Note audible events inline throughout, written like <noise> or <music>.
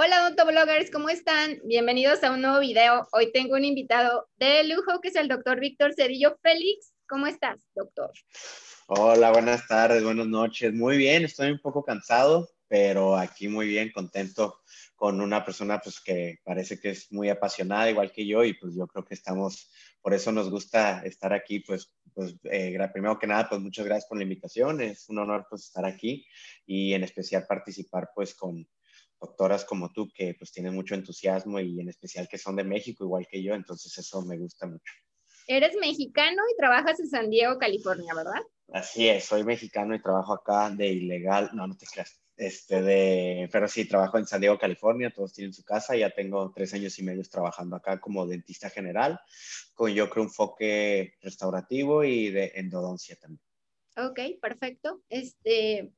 Hola odontobloggers, ¿cómo están? Bienvenidos a un nuevo video. Hoy tengo un invitado de lujo que es el doctor Víctor Cedillo Félix. ¿Cómo estás, doctor? Hola, buenas tardes, buenas noches. Muy bien, estoy un poco cansado, pero aquí muy bien, contento con una persona pues que parece que es muy apasionada igual que yo y pues yo creo que estamos, por eso nos gusta estar aquí, pues, pues eh, primero que nada pues muchas gracias por la invitación, es un honor pues estar aquí y en especial participar pues con, doctoras como tú que pues tienen mucho entusiasmo y en especial que son de México igual que yo, entonces eso me gusta mucho. Eres mexicano y trabajas en San Diego, California, ¿verdad? Así es, soy mexicano y trabajo acá de ilegal, no, no te creas, este de, pero sí, trabajo en San Diego, California, todos tienen su casa, ya tengo tres años y medio trabajando acá como dentista general, con yo creo un enfoque restaurativo y de endodoncia también. Ok, perfecto. Este,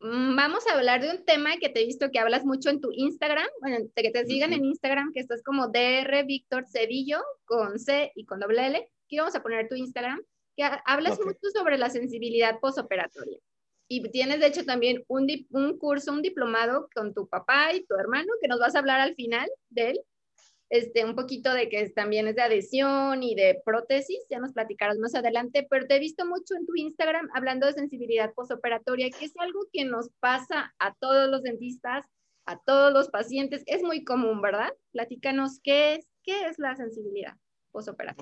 vamos a hablar de un tema que te he visto que hablas mucho en tu Instagram, bueno, que te sigan en Instagram, que estás como DR Víctor Cedillo con C y con doble L. Aquí vamos a poner tu Instagram, que hablas mucho sobre la sensibilidad posoperatoria. Y tienes, de hecho, también un, un curso, un diplomado con tu papá y tu hermano, que nos vas a hablar al final de él este, un poquito de que también es de adhesión y de prótesis, ya nos platicarás más adelante, pero te he visto mucho en tu Instagram hablando de sensibilidad posoperatoria, que es algo que nos pasa a todos los dentistas, a todos los pacientes, es muy común, ¿verdad? Platícanos qué es, qué es la sensibilidad.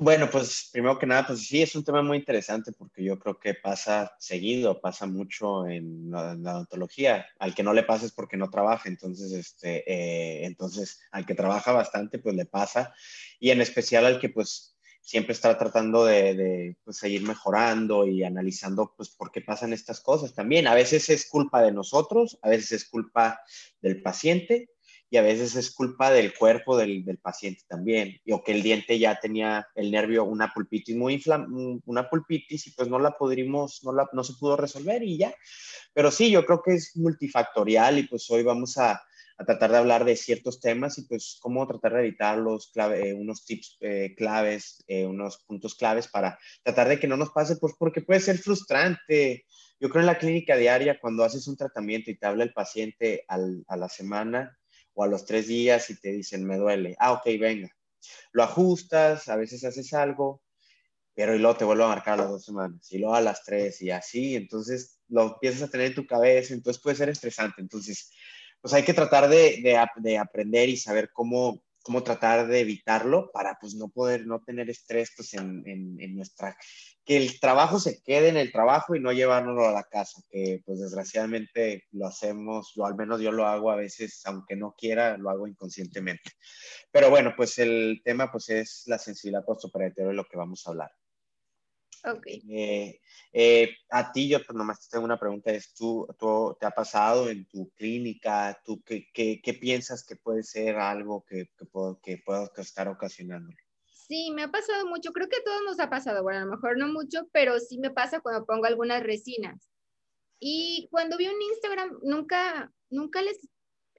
Bueno, pues primero que nada, pues sí, es un tema muy interesante porque yo creo que pasa seguido, pasa mucho en la, odontología. Al que no le pasa es porque no trabaja, entonces, este, eh, entonces, al que trabaja bastante, pues le pasa. Y en especial al que pues siempre está tratando de, de pues, seguir mejorando y analizando pues por qué pasan estas cosas también. A veces es culpa de nosotros, a veces es culpa del paciente y a veces es culpa del cuerpo del, del, paciente también, o que el diente ya tenía el nervio, una pulpitis muy inflamada, una pulpitis y pues no la pudimos, no, la, no se pudo resolver y ya. Pero sí, yo creo que es multifactorial y pues hoy vamos a, a tratar de hablar de ciertos temas y pues cómo tratar de evitarlos, clave, eh, unos tips eh, claves, eh, unos puntos claves para tratar de que no nos pase, pues porque puede ser frustrante. Yo creo en la clínica diaria, cuando haces un tratamiento y te habla el paciente al, a la semana, o a los tres días y te dicen, me duele. Ah, ok, venga. Lo ajustas, a veces haces algo, pero y luego te vuelve a marcar las dos semanas, y luego a las tres, y así, entonces lo empiezas a tener en tu cabeza, entonces puede ser estresante. Entonces, pues hay que tratar de, de, de aprender y saber cómo, cómo tratar de evitarlo para pues no poder, no tener estrés pues en, en, en nuestra que el trabajo se quede en el trabajo y no llevárnoslo a la casa, que pues desgraciadamente lo hacemos, o al menos yo lo hago a veces, aunque no quiera, lo hago inconscientemente. Pero bueno, pues el tema pues es la sensibilidad postoperatoria de lo que vamos a hablar. Ok. Eh, eh, a ti yo pues, nomás tengo una pregunta, es ¿tú, ¿tú, te ha pasado en tu clínica? ¿Tú qué, qué, qué piensas que puede ser algo que, que, puedo, que pueda estar ocasionándolo? Sí, me ha pasado mucho, creo que a todos nos ha pasado, bueno, a lo mejor no mucho, pero sí me pasa cuando pongo algunas resinas. Y cuando vi un Instagram, nunca, nunca les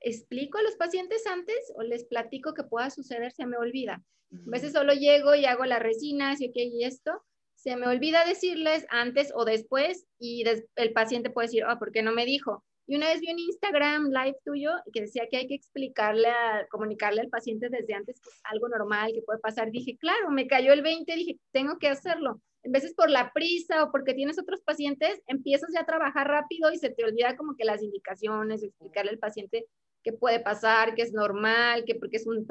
explico a los pacientes antes o les platico que pueda suceder, se me olvida. A veces solo llego y hago las resinas y ok, y esto, se me olvida decirles antes o después y el paciente puede decir, oh, ¿por qué no me dijo? Y una vez vi un Instagram live tuyo que decía que hay que explicarle, a, comunicarle al paciente desde antes que es algo normal, que puede pasar. Dije, claro, me cayó el 20, dije, tengo que hacerlo. En veces por la prisa o porque tienes otros pacientes, empiezas ya a trabajar rápido y se te olvida como que las indicaciones, explicarle al paciente qué puede pasar, que es normal, que porque es, un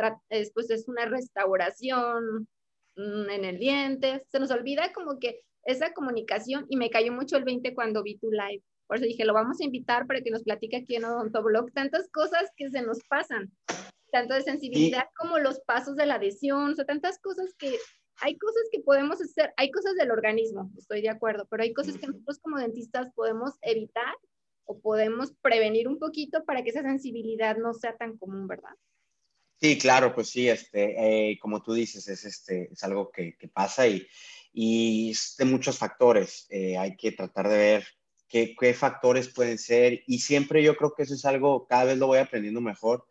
pues es una restauración mm, en el diente. Se nos olvida como que esa comunicación y me cayó mucho el 20 cuando vi tu live. Por eso dije, lo vamos a invitar para que nos platique aquí en Odontoblog tantas cosas que se nos pasan, tanto de sensibilidad como los pasos de la adhesión, o sea, tantas cosas que hay cosas que podemos hacer, hay cosas del organismo, estoy de acuerdo, pero hay cosas que nosotros como dentistas podemos evitar o podemos prevenir un poquito para que esa sensibilidad no sea tan común, ¿verdad? Sí, claro, pues sí, este, eh, como tú dices, es, este, es algo que, que pasa y, y es de muchos factores. Eh, hay que tratar de ver qué, factores pueden ser. Y siempre yo creo que eso es algo, cada vez lo voy aprendiendo mejor,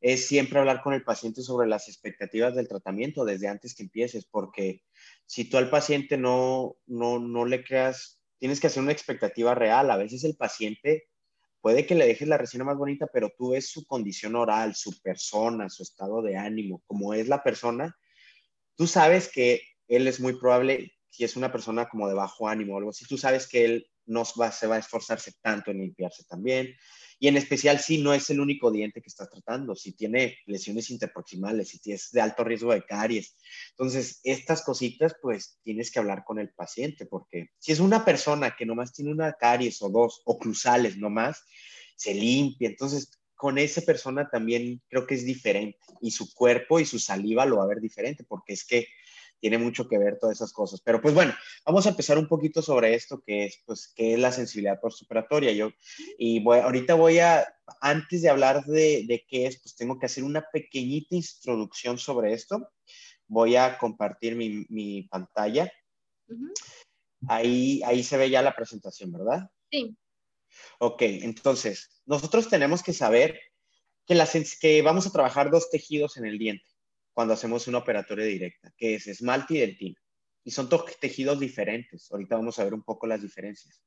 es siempre hablar con el paciente sobre las expectativas del tratamiento desde antes que empieces, porque si tú al paciente no, no, no le creas, tienes que hacer una expectativa real. A veces el paciente puede que le dejes la resina más bonita, pero tú ves su condición oral, su persona, su estado de ánimo, como es la persona, tú sabes que él es muy probable, si es una persona como de bajo ánimo o algo así, tú sabes que él no va, se va a esforzarse tanto en limpiarse también. Y en especial si no es el único diente que estás tratando, si tiene lesiones interproximales, si es de alto riesgo de caries. Entonces, estas cositas, pues tienes que hablar con el paciente, porque si es una persona que nomás tiene una caries o dos, o cruzales nomás, se limpia. Entonces, con esa persona también creo que es diferente y su cuerpo y su saliva lo va a ver diferente, porque es que tiene mucho que ver todas esas cosas. Pero pues bueno, vamos a empezar un poquito sobre esto que es, pues, qué es la sensibilidad postoperatoria. Yo, y voy, ahorita voy a, antes de hablar de, de qué es, pues tengo que hacer una pequeñita introducción sobre esto. Voy a compartir mi, mi pantalla. Ahí, ahí se ve ya la presentación, ¿verdad? Sí. Ok, entonces, nosotros tenemos que saber que, la, que vamos a trabajar dos tejidos en el diente cuando hacemos una operatoria directa, que es esmalte y dentina. Y son tejidos diferentes. Ahorita vamos a ver un poco las diferencias.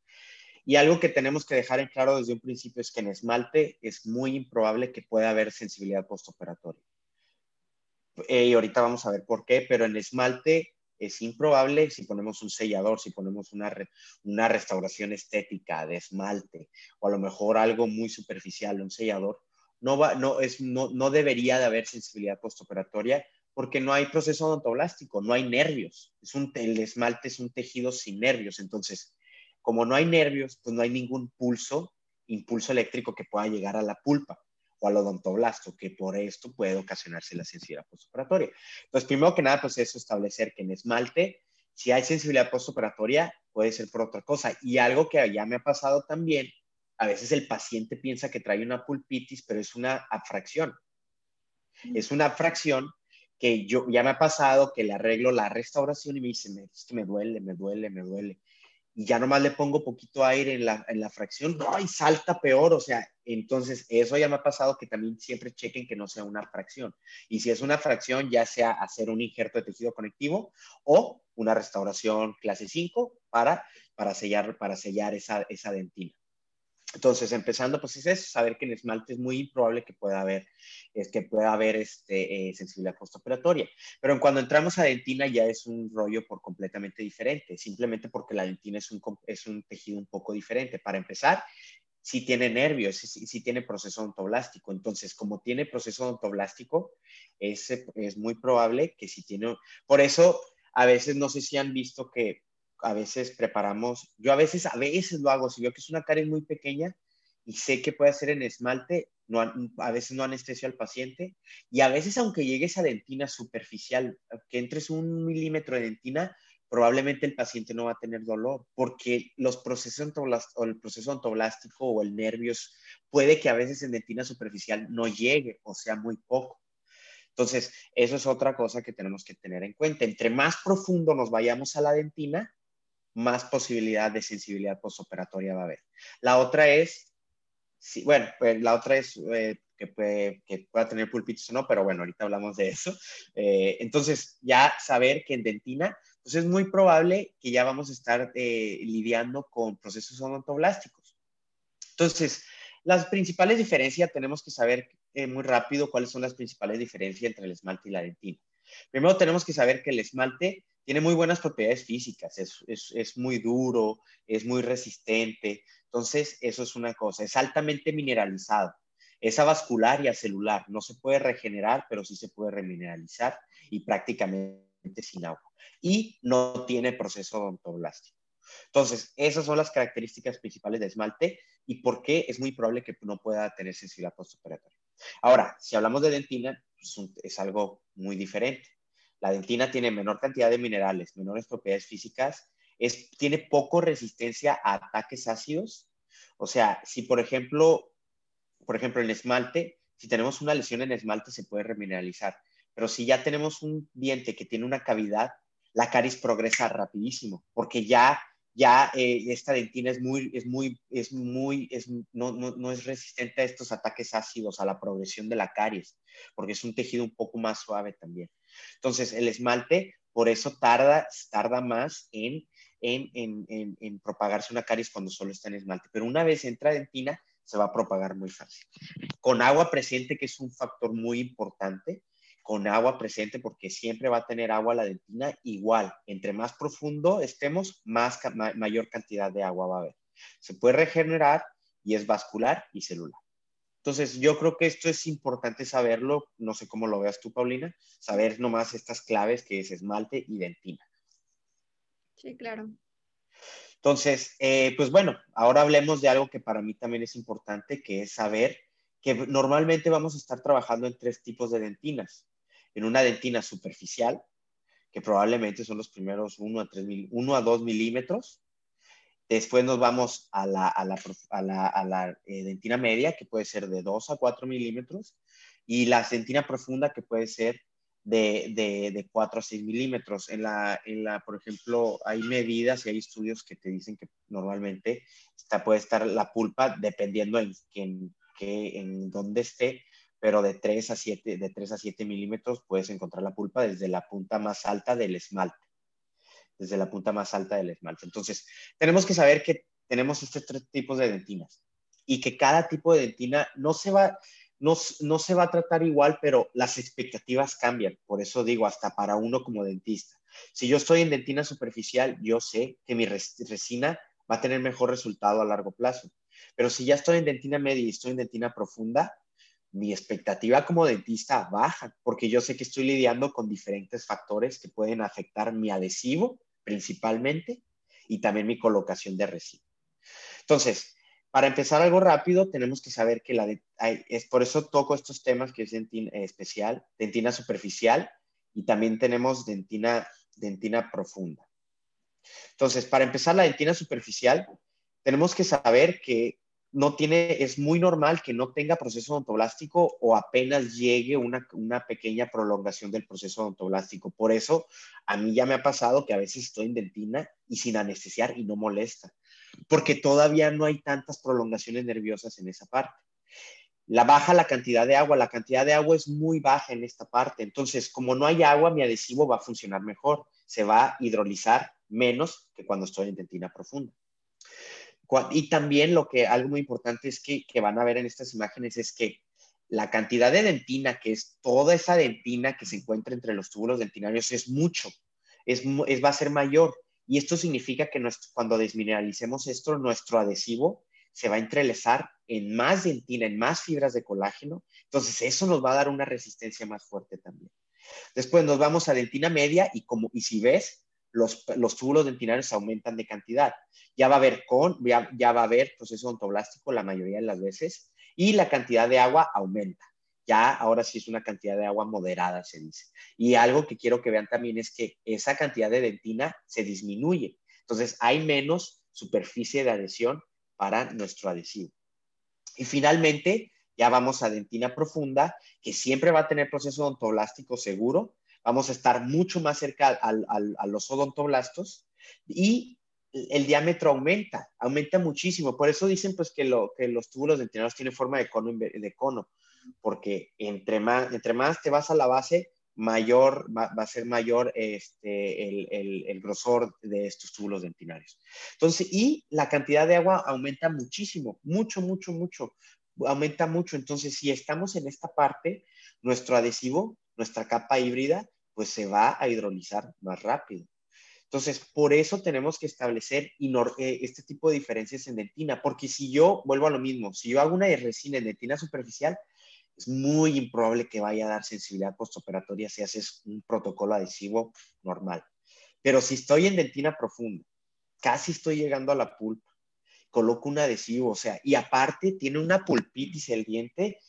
Y algo que tenemos que dejar en claro desde un principio es que en esmalte es muy improbable que pueda haber sensibilidad postoperatoria. Eh, y ahorita vamos a ver por qué, pero en esmalte es improbable si ponemos un sellador, si ponemos una, una restauración estética de esmalte, o a lo mejor algo muy superficial, un sellador, no, va, no, es, no, no debería de haber sensibilidad postoperatoria porque no hay proceso odontoblástico, no hay nervios. Es un, el esmalte es un tejido sin nervios. Entonces, como no hay nervios, pues no hay ningún pulso, impulso eléctrico que pueda llegar a la pulpa o al odontoblasto, que por esto puede ocasionarse la sensibilidad postoperatoria. Entonces, primero que nada, pues eso establecer que en esmalte, si hay sensibilidad postoperatoria, puede ser por otra cosa. Y algo que ya me ha pasado también a veces el paciente piensa que trae una pulpitis, pero es una afracción. Es una fracción que yo ya me ha pasado que le arreglo la restauración y me dice, es que me duele, me duele, me duele. Y ya nomás le pongo poquito aire en la, en la fracción, ¡ay! Salta peor, o sea, entonces eso ya me ha pasado que también siempre chequen que no sea una fracción. Y si es una fracción, ya sea hacer un injerto de tejido conectivo o una restauración clase 5 para, para sellar, para sellar esa, esa dentina. Entonces, empezando, pues es eso, saber que en esmalte es muy improbable que pueda haber, que pueda haber este, eh, sensibilidad postoperatoria. Pero cuando entramos a dentina ya es un rollo por completamente diferente, simplemente porque la dentina es un, es un tejido un poco diferente. Para empezar, si tiene nervios, si, tiene proceso odontoblástico. Entonces, como tiene proceso odontoblástico, es, es muy probable que si tiene... Por eso, a veces no sé si han visto que a veces preparamos, yo a veces, a veces lo hago, si veo que es una caries muy pequeña y sé que puede ser en esmalte, no, a veces no anestesio al paciente y a veces aunque llegue esa dentina superficial, que entres un milímetro de dentina, probablemente el paciente no va a tener dolor porque los procesos o el proceso ontoblástico o el nervios puede que a veces en dentina superficial no llegue o sea muy poco. Entonces, eso es otra cosa que tenemos que tener en cuenta. Entre más profundo nos vayamos a la dentina, más posibilidad de sensibilidad postoperatoria va a haber. La otra es, bueno, pues la otra es eh, que, puede, que, pueda tener pulpitis o no, pero bueno, ahorita hablamos de eso. Eh, entonces, ya saber que en dentina, pues es muy probable que ya vamos a estar eh, lidiando con procesos odontoblásticos. Entonces, las principales diferencias, tenemos que saber muy rápido cuáles son las principales diferencias entre el esmalte y la dentina. Primero tenemos que saber que el esmalte tiene muy buenas propiedades físicas, es, es, es, muy duro, es muy resistente, entonces eso es una cosa, es altamente mineralizado, es avascular y acelular, no se puede regenerar, pero sí se puede remineralizar y prácticamente sin agua. Y no tiene proceso odontoblástico. Entonces, esas son las características principales de esmalte y por qué es muy probable que no pueda tener sensibilidad postoperatoria. Ahora, si hablamos de dentina, pues, es algo muy diferente. La dentina tiene menor cantidad de minerales, menores propiedades físicas, tiene poco resistencia a ataques ácidos. O sea, si por ejemplo, por ejemplo en esmalte, si tenemos una lesión en esmalte se puede remineralizar, pero si ya tenemos un diente que tiene una cavidad, la caries progresa rapidísimo, porque ya ya eh, esta dentina es muy, es muy, es muy, es, no, no, no, es resistente a estos ataques ácidos, a la progresión de la caries, porque es un tejido un poco más suave también. Entonces, el esmalte, por eso tarda, tarda más en, en, en, en propagarse una caries cuando solo está en esmalte. Pero una vez entra dentina, se va a propagar muy fácil. Con agua presente, que es un factor muy importante, con agua presente porque siempre va a tener agua la dentina igual. Entre más profundo estemos, más mayor cantidad de agua va a haber. Se puede regenerar y es vascular y celular. Entonces, yo creo que esto es importante saberlo, no sé cómo lo veas tú, Paulina, saber nomás estas claves que es esmalte y dentina. Sí, claro. Entonces, eh, pues bueno, ahora hablemos de algo que para mí también es importante, que es saber que normalmente vamos a estar trabajando en tres tipos de dentinas. En una dentina superficial, que probablemente son los primeros 1 a, 3 1 a 2 milímetros, Después nos vamos a la, eh, dentina media, que puede ser de 2 a 4 milímetros, y la dentina profunda, que puede ser de, de, de 4 a 6 milímetros. En la, por ejemplo, hay medidas y hay estudios que te dicen que normalmente está, puede estar la pulpa, dependiendo en, en, en dónde esté, pero de 3 a 7, de 3 a 7 milímetros puedes encontrar la pulpa desde la punta más alta del esmalte desde la punta más alta del esmalte. Entonces, tenemos que saber que tenemos estos tres tipos de dentinas y que cada tipo de dentina no se va, no, no se va a tratar igual, pero las expectativas cambian. Por eso digo, hasta para uno como dentista. Si yo estoy en dentina superficial, yo sé que mi resina va a tener mejor resultado a largo plazo. Pero si ya estoy en dentina media y estoy en dentina profunda, mi expectativa como dentista baja, porque yo sé que estoy lidiando con diferentes factores que pueden afectar mi adhesivo principalmente y también mi colocación de resina. Entonces, para empezar algo rápido, tenemos que saber que la es por eso toco estos temas que es dentina especial, dentina superficial y también tenemos dentina, dentina profunda. Entonces, para empezar la dentina superficial, tenemos que saber que no tiene, es muy normal que no tenga proceso odontoblástico o apenas llegue una, pequeña prolongación del proceso odontoblástico. Por eso, a mí ya me ha pasado que a veces estoy en dentina y sin anestesiar y no molesta, porque todavía no hay tantas prolongaciones nerviosas en esa parte. La baja la cantidad de agua, la cantidad de agua es muy baja en esta parte. Entonces, como no hay agua, mi adhesivo va a funcionar mejor, se va a hidrolizar menos que cuando estoy en dentina profunda. Y también lo que algo muy importante es que, que van a ver en estas imágenes es que la cantidad de dentina, que es toda esa dentina que se encuentra entre los túbulos dentinarios, es mucho, es, es va a ser mayor. Y esto significa que cuando desmineralicemos esto, nuestro adhesivo se va a entrelazar en más dentina, en más fibras de colágeno. Entonces, eso nos va a dar una resistencia más fuerte también. Después nos vamos a dentina media y, como, y si ves, los, los túbulos dentinarios aumentan de cantidad. Ya va a haber con, ya, ya va a haber proceso odontoblástico la mayoría de las veces y la cantidad de agua aumenta. Ya ahora sí es una cantidad de agua moderada, se dice. Y algo que quiero que vean también es que esa cantidad de dentina se disminuye. Entonces hay menos superficie de adhesión para nuestro adhesivo. Y finalmente, ya vamos a dentina profunda, que siempre va a tener proceso odontoblástico seguro, vamos a estar mucho más cerca a los odontoblastos y el diámetro aumenta, aumenta muchísimo. Por eso dicen pues que, lo, que los túbulos dentinarios tienen forma de cono, de cono porque entre más, entre más te vas a la base, mayor va, a ser mayor este, el, el, grosor de estos túbulos dentinarios. Entonces, y la cantidad de agua aumenta muchísimo, mucho, mucho, mucho, aumenta mucho. Entonces, si estamos en esta parte, nuestro adhesivo nuestra capa híbrida, pues se va a hidrolizar más rápido. Entonces, por eso tenemos que establecer eh, este tipo de diferencias en dentina, porque si yo, vuelvo a lo mismo, si yo hago una resina en dentina superficial, es muy improbable que vaya a dar sensibilidad postoperatoria si haces un protocolo adhesivo normal. Pero si estoy en dentina profunda, casi estoy llegando a la pulpa, coloco un adhesivo, o sea, y aparte tiene una pulpitis el diente,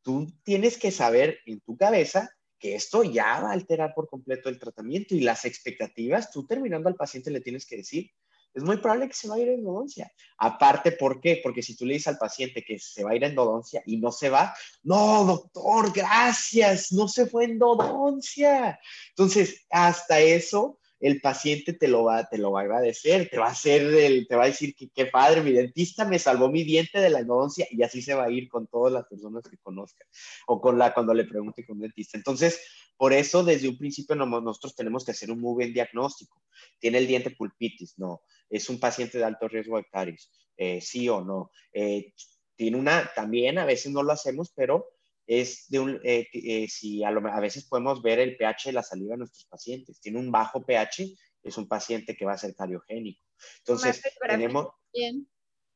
tú tienes que saber en tu cabeza que esto ya va a alterar por completo el tratamiento y las expectativas, tú terminando al paciente le tienes que decir, es muy probable que se va a ir a endodoncia. Aparte, ¿por qué? Porque si tú le dices al paciente que se va a ir a endodoncia y no se va, no, doctor, gracias, no se fue a endodoncia. Entonces, hasta eso el paciente te lo va, te lo va a agradecer, te va a hacer, el, te va a decir que qué padre, mi dentista me salvó mi diente de la endodoncia y así se va a ir con todas las personas que conozca o con la cuando le pregunte con un dentista. Entonces, por eso desde un principio nosotros tenemos que hacer un muy buen diagnóstico. ¿Tiene el diente pulpitis? No. ¿Es un paciente de alto riesgo de caries? Eh, sí o no. Eh, tiene una, también a veces no lo hacemos, pero es de un, eh, eh, si a, a, veces podemos ver el pH de la saliva de nuestros pacientes. Tiene un bajo pH, es un paciente que va a ser cariogénico. Entonces, tenemos... Bien.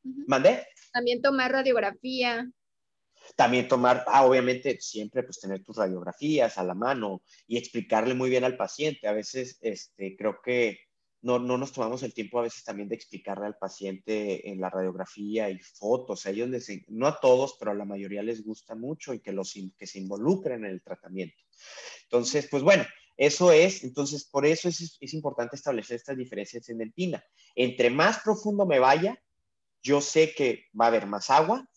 ¿Mandé? También tomar radiografía. También tomar, ah, obviamente, siempre pues tener tus radiografías a la mano y explicarle muy bien al paciente. A veces, este, creo que no, no nos tomamos el tiempo a veces también de explicarle al paciente en la radiografía y fotos. A ellos no a todos, pero a la mayoría les gusta mucho y que, los, que se involucren en el tratamiento. Entonces, pues bueno, eso es, entonces por eso es, es importante establecer estas diferencias en dentina. Entre más profundo me vaya, yo sé que va a haber más agua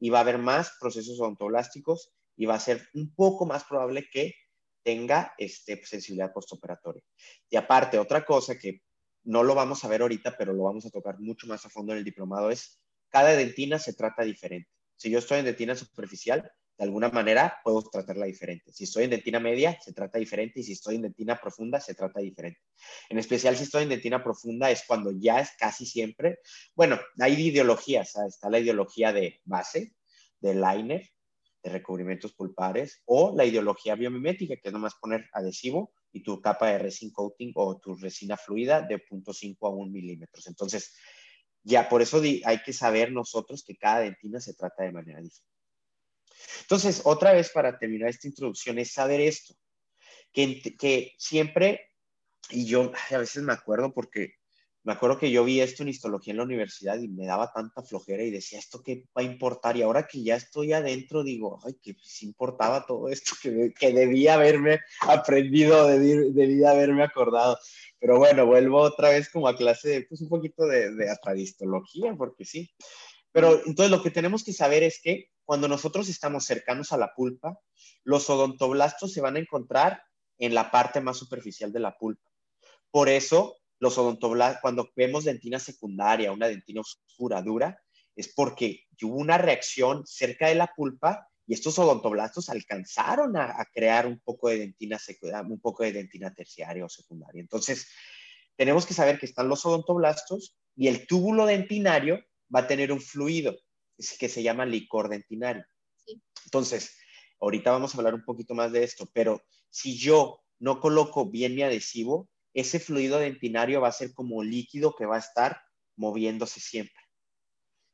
y va a haber más procesos odontolásticos y va a ser un poco más probable que tenga este, sensibilidad postoperatoria. Y aparte, otra cosa que no lo vamos a ver ahorita, pero lo vamos a tocar mucho más a fondo en el diplomado, es cada dentina se trata diferente. Si yo estoy en dentina superficial, de alguna manera puedo tratarla diferente. Si estoy en dentina media, se trata diferente y si estoy en dentina profunda, se trata diferente. En especial si estoy en dentina profunda es cuando ya es casi siempre, bueno, hay ideologías, está la ideología de base, de liner, de recubrimientos pulpares o la ideología biomimética, que es nomás poner adhesivo y tu capa de resin coating o tu resina fluida de 0.5 a 1 milímetros. Entonces, ya por eso hay que saber nosotros que cada dentina se trata de manera diferente. Entonces, otra vez para terminar esta introducción es saber esto, que, que siempre, y yo a veces me acuerdo porque me acuerdo que yo vi esto en histología en la universidad y me daba tanta flojera y decía, ¿esto qué va a importar? Y ahora que ya estoy adentro, digo, ay, que sí importaba todo esto, que, que debía haberme aprendido, debía haberme acordado. Pero bueno, vuelvo otra vez como a clase, de, pues un poquito de, de hasta de histología, porque sí. Pero entonces lo que tenemos que saber es que cuando nosotros estamos cercanos a la pulpa, los odontoblastos se van a encontrar en la parte más superficial de la pulpa. Por eso los odontoblastos, cuando vemos dentina secundaria, una dentina oscura, dura, es porque hubo una reacción cerca de la pulpa y estos odontoblastos alcanzaron a, crear un poco de dentina un poco de dentina terciaria o secundaria. Entonces, tenemos que saber que están los odontoblastos y el túbulo dentinario va a tener un fluido que se llama licor dentinario. Entonces, ahorita vamos a hablar un poquito más de esto, pero si yo no coloco bien mi adhesivo, ese fluido dentinario va a ser como líquido que va a estar moviéndose siempre.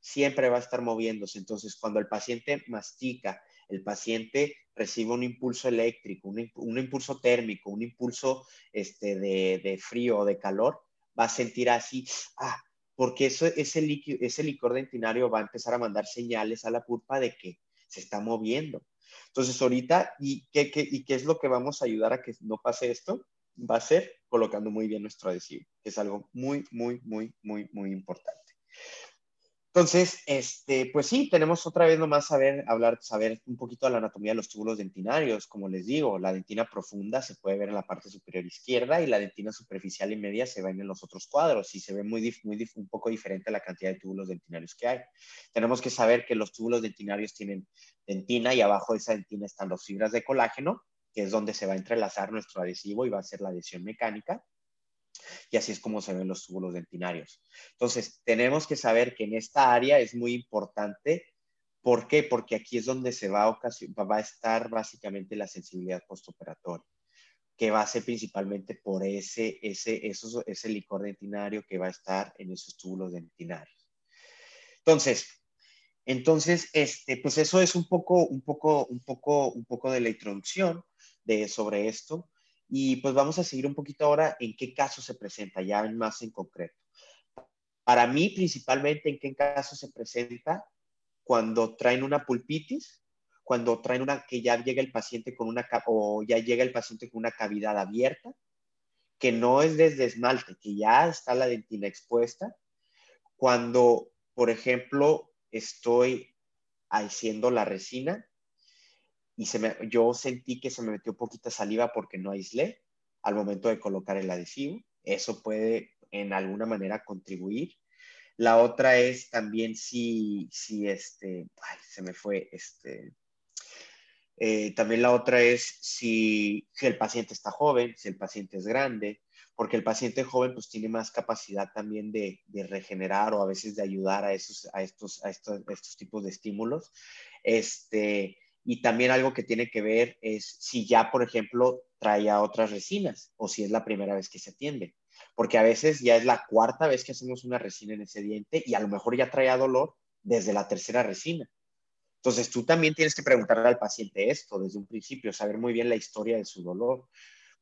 Siempre va a estar moviéndose. Entonces, cuando el paciente mastica, el paciente recibe un impulso eléctrico, un, impulso térmico, un impulso este, de, frío o de calor, va a sentir así, ah, porque eso, ese, líquido, ese licor dentinario va a empezar a mandar señales a la pulpa de que se está moviendo. Entonces, ahorita, ¿y qué, ¿y qué es lo que vamos a ayudar a que no pase esto? va a ser colocando muy bien nuestro adhesivo, que es algo muy, muy, muy, muy, muy importante. Entonces, este, pues sí, tenemos otra vez nomás saber, hablar, saber un poquito de la anatomía de los túbulos dentinarios. Como les digo, la dentina profunda se puede ver en la parte superior izquierda y la dentina superficial y media se ven en los otros cuadros y se ve muy, muy un poco diferente la cantidad de túbulos dentinarios que hay. Tenemos que saber que los túbulos dentinarios tienen dentina y abajo de esa dentina están las fibras de colágeno que es donde se va a entrelazar nuestro adhesivo y va a ser la adhesión mecánica. Y así es como se ven los túbulos dentinarios. Entonces, tenemos que saber que en esta área es muy importante. ¿Por qué? Porque aquí es donde se va a, estar básicamente la sensibilidad postoperatoria, que va a ser principalmente por ese, ese, ese licor dentinario que va a estar en esos túbulos dentinarios. Entonces, entonces, este, pues eso es un poco, un poco, un poco, un poco de la introducción de, sobre esto. Y pues vamos a seguir un poquito ahora en qué caso se presenta, ya más en concreto. Para mí, principalmente, en qué caso se presenta cuando traen una pulpitis, cuando traen una, que ya llega el paciente con una, o ya llega el paciente con una cavidad abierta, que no es desde esmalte, que ya está la dentina expuesta, cuando, por ejemplo, estoy haciendo la resina y se me, yo sentí que se me metió poquita saliva porque no aislé al momento de colocar el adhesivo. Eso puede en alguna manera contribuir. La otra es también si, si este, ay, se me fue, este, eh, también la otra es si, si, el paciente está joven, si el paciente es grande, porque el paciente joven pues tiene más capacidad también de, regenerar o a veces de ayudar a, esos, a, estos, a estos, estos tipos de estímulos. Este, y también algo que tiene que ver es si ya, por ejemplo, trae a otras resinas o si es la primera vez que se atiende. Porque a veces ya es la cuarta vez que hacemos una resina en ese diente y a lo mejor ya traía dolor desde la tercera resina. Entonces tú también tienes que preguntarle al paciente esto desde un principio, saber muy bien la historia de su dolor,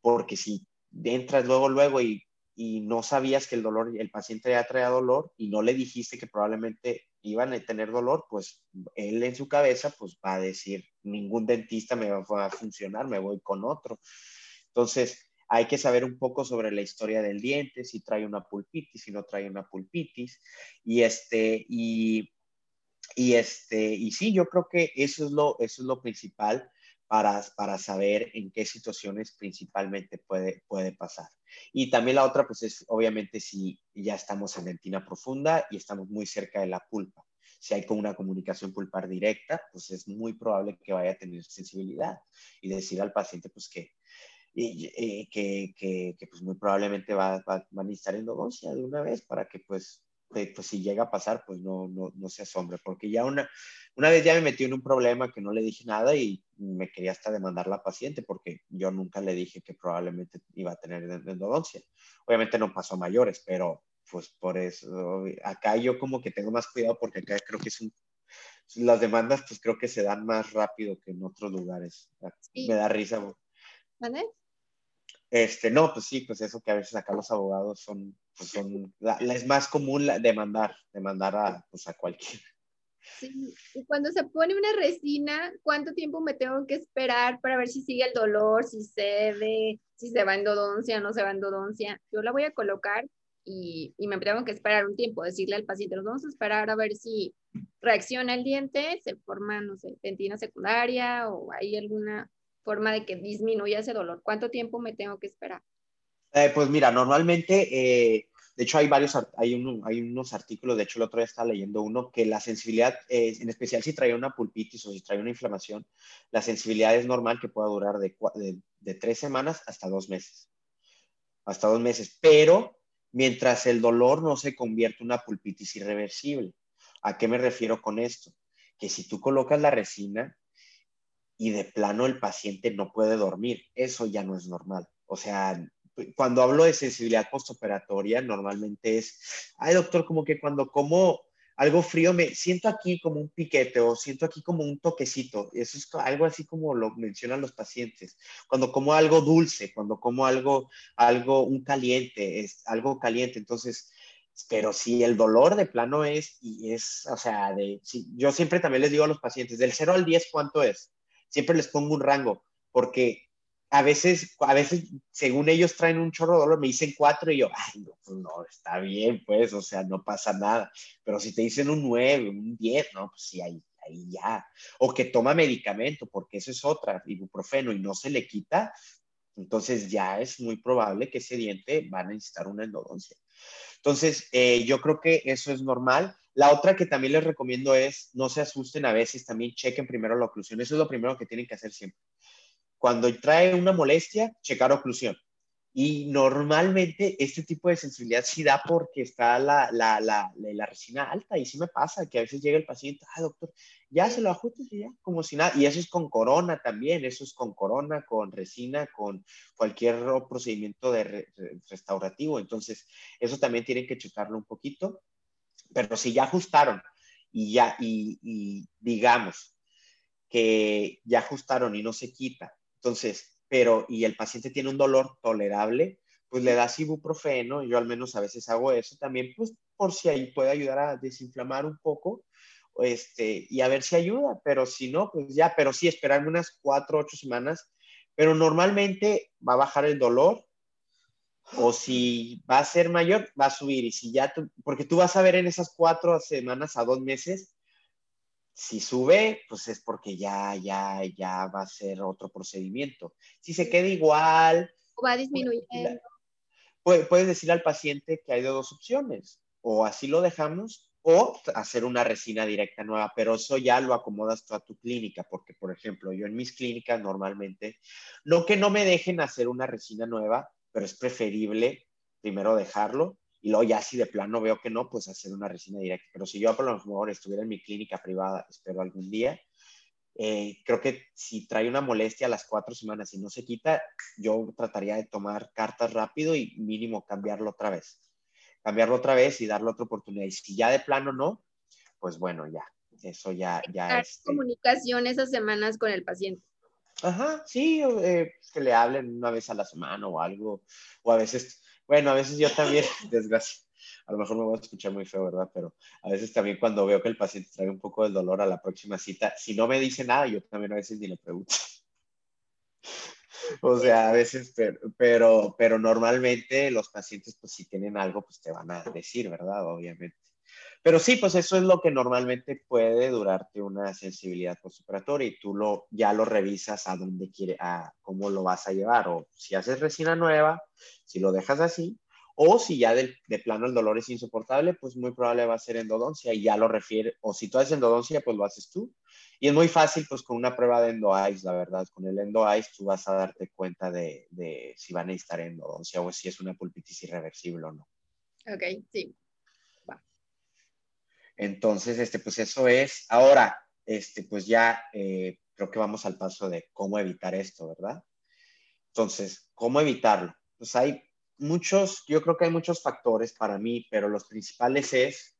porque si entras luego, luego y, y no sabías que el dolor, el paciente ya traía dolor y no le dijiste que probablemente iban a tener dolor, pues él en su cabeza pues va a decir, ningún dentista me va a funcionar, me voy con otro. Entonces, hay que saber un poco sobre la historia del diente, si trae una pulpitis, si no trae una pulpitis, y este, y, este, y sí, yo creo que eso es lo, eso es lo principal para, para saber en qué situaciones principalmente puede, puede pasar. Y también la otra, pues es obviamente si ya estamos en dentina profunda y estamos muy cerca de la pulpa. Si hay como una comunicación pulpar directa, pues es muy probable que vaya a tener sensibilidad y decir al paciente pues que, y, que, que, que, pues muy probablemente va, va, va, a necesitar endodoncia de una vez para que pues pues si llega a pasar, pues no, no, no se asombre, porque ya una, una vez ya me metí en un problema que no le dije nada y me quería hasta demandar la paciente porque yo nunca le dije que probablemente iba a tener endodoncia. Obviamente no pasó a mayores, pero pues por eso, acá yo como que tengo más cuidado porque acá creo que es un, las demandas pues creo que se dan más rápido que en otros lugares. Me da risa. ¿Vale? Este, no, pues sí, pues eso que a veces acá los abogados son, pues son, la, es más común la, demandar, demandar a, pues a cualquiera. Sí, y cuando se pone una resina, ¿cuánto tiempo me tengo que esperar para ver si sigue el dolor, si cede, si se va endodoncia no se va endodoncia? Yo la voy a colocar y, y, me tengo que esperar un tiempo, decirle al paciente, nos vamos a esperar a ver si reacciona el diente, se forma, no sé, dentina secundaria o hay alguna forma de que disminuya ese dolor? ¿Cuánto tiempo me tengo que esperar? Eh, pues mira, normalmente, eh, de hecho hay varios, hay, hay unos artículos, de hecho el otro día estaba leyendo uno, que la sensibilidad, eh, en especial si trae una pulpitis o si trae una inflamación, la sensibilidad es normal que pueda durar de, de, de tres semanas hasta dos meses. Hasta dos meses, pero mientras el dolor no se convierte en una pulpitis irreversible. ¿A qué me refiero con esto? Que si tú colocas la resina, y de plano el paciente no puede dormir. Eso ya no es normal. O sea, cuando hablo de sensibilidad postoperatoria, normalmente es, ay doctor, como que cuando como algo frío me siento aquí como un piquete o siento aquí como un toquecito. Eso es algo así como lo mencionan los pacientes. Cuando como algo dulce, cuando como algo, algo, un caliente, es algo caliente. Entonces, pero si el dolor de plano es, y es, o sea, de, yo siempre también les digo a los pacientes, del 0 al 10, ¿cuánto es? siempre les pongo un rango, porque a veces, a veces, según ellos traen un chorro de dolor, me dicen cuatro y yo, ay, no, pues no, está bien, pues, o sea, no pasa nada. Pero si te dicen un nueve, un diez, no, pues sí, ahí, ahí ya. O que toma medicamento, porque eso es otra, ibuprofeno, y no se le quita, entonces ya es muy probable que ese diente va a necesitar una endodoncia. Entonces, eh, yo creo que eso es normal. La otra que también les recomiendo es, no se asusten a veces, también chequen primero la oclusión. Eso es lo primero que tienen que hacer siempre. Cuando trae una molestia, checar oclusión. Y normalmente este tipo de sensibilidad sí da porque está la, la, la, la, resina alta y sí me pasa que a veces llega el paciente, ah, doctor, ya se lo ajustes y ya, como si nada. Y eso es con corona también, eso es con corona, con resina, con cualquier procedimiento de restaurativo. Entonces, eso también tienen que checarlo un poquito. Pero si ya ajustaron y ya, y, digamos que ya ajustaron y no se quita, entonces, pero, y el paciente tiene un dolor tolerable, pues le das ibuprofeno, yo al menos a veces hago eso también, pues por si ahí puede ayudar a desinflamar un poco, este, y a ver si ayuda, pero si no, pues ya, pero sí, esperarme unas cuatro, ocho semanas, pero normalmente va a bajar el dolor, o si va a ser mayor, va a subir. Y si ya, tú, porque tú vas a ver en esas cuatro semanas a dos meses, si sube, pues es porque ya, ya, ya va a ser otro procedimiento. Si se queda igual. Va disminuyendo. Puedes, decir al paciente que hay dos opciones. O así lo dejamos o hacer una resina directa nueva, pero eso ya lo acomodas tú a tu clínica, porque por ejemplo, yo en mis clínicas normalmente, no que no me dejen hacer una resina nueva, pero es preferible primero dejarlo y luego ya si de plano veo que no, pues hacer una resina directa. Pero si yo por lo mejor estuviera en mi clínica privada, espero algún día, eh, creo que si trae una molestia a las cuatro semanas y no se quita, yo trataría de tomar cartas rápido y mínimo cambiarlo otra vez. Cambiarlo otra vez y darle otra oportunidad. Y si ya de plano no, pues bueno, ya. Eso ya, ya es. Este comunicación esas semanas con el paciente. Ajá, sí, eh, que le hablen una vez a la semana o algo. O a veces bueno, a veces yo también, <laughs> desgracia, a lo mejor me voy a escuchar muy feo, ¿verdad? Pero a veces también cuando veo que el paciente trae un poco del dolor a la próxima cita, si no me dice nada, yo también a veces ni le pregunto. <laughs> O sea, a veces, pero, pero, pero normalmente los pacientes, pues si tienen algo, pues te van a decir, ¿verdad? Obviamente. Pero sí, pues eso es lo que normalmente puede durarte una sensibilidad postoperatoria y tú lo, ya lo revisas a dónde quiere, a cómo lo vas a llevar. O si haces resina nueva, si lo dejas así, o si ya de, de, plano el dolor es insoportable, pues muy probable va a ser endodoncia y ya lo refiere. O si tú haces endodoncia, pues lo haces tú. Y es muy fácil, pues con una prueba de endo-eyes, la verdad. Con el endo-eyes tú vas a darte cuenta de, de si van a necesitar endodoncia o si es una pulpitis irreversible o no. Ok, sí. Entonces, este, pues eso es. Ahora, este, pues ya eh, creo que vamos al paso de cómo evitar esto, ¿verdad? Entonces, ¿cómo evitarlo? Pues hay muchos, yo creo que hay muchos factores para mí, pero los principales es,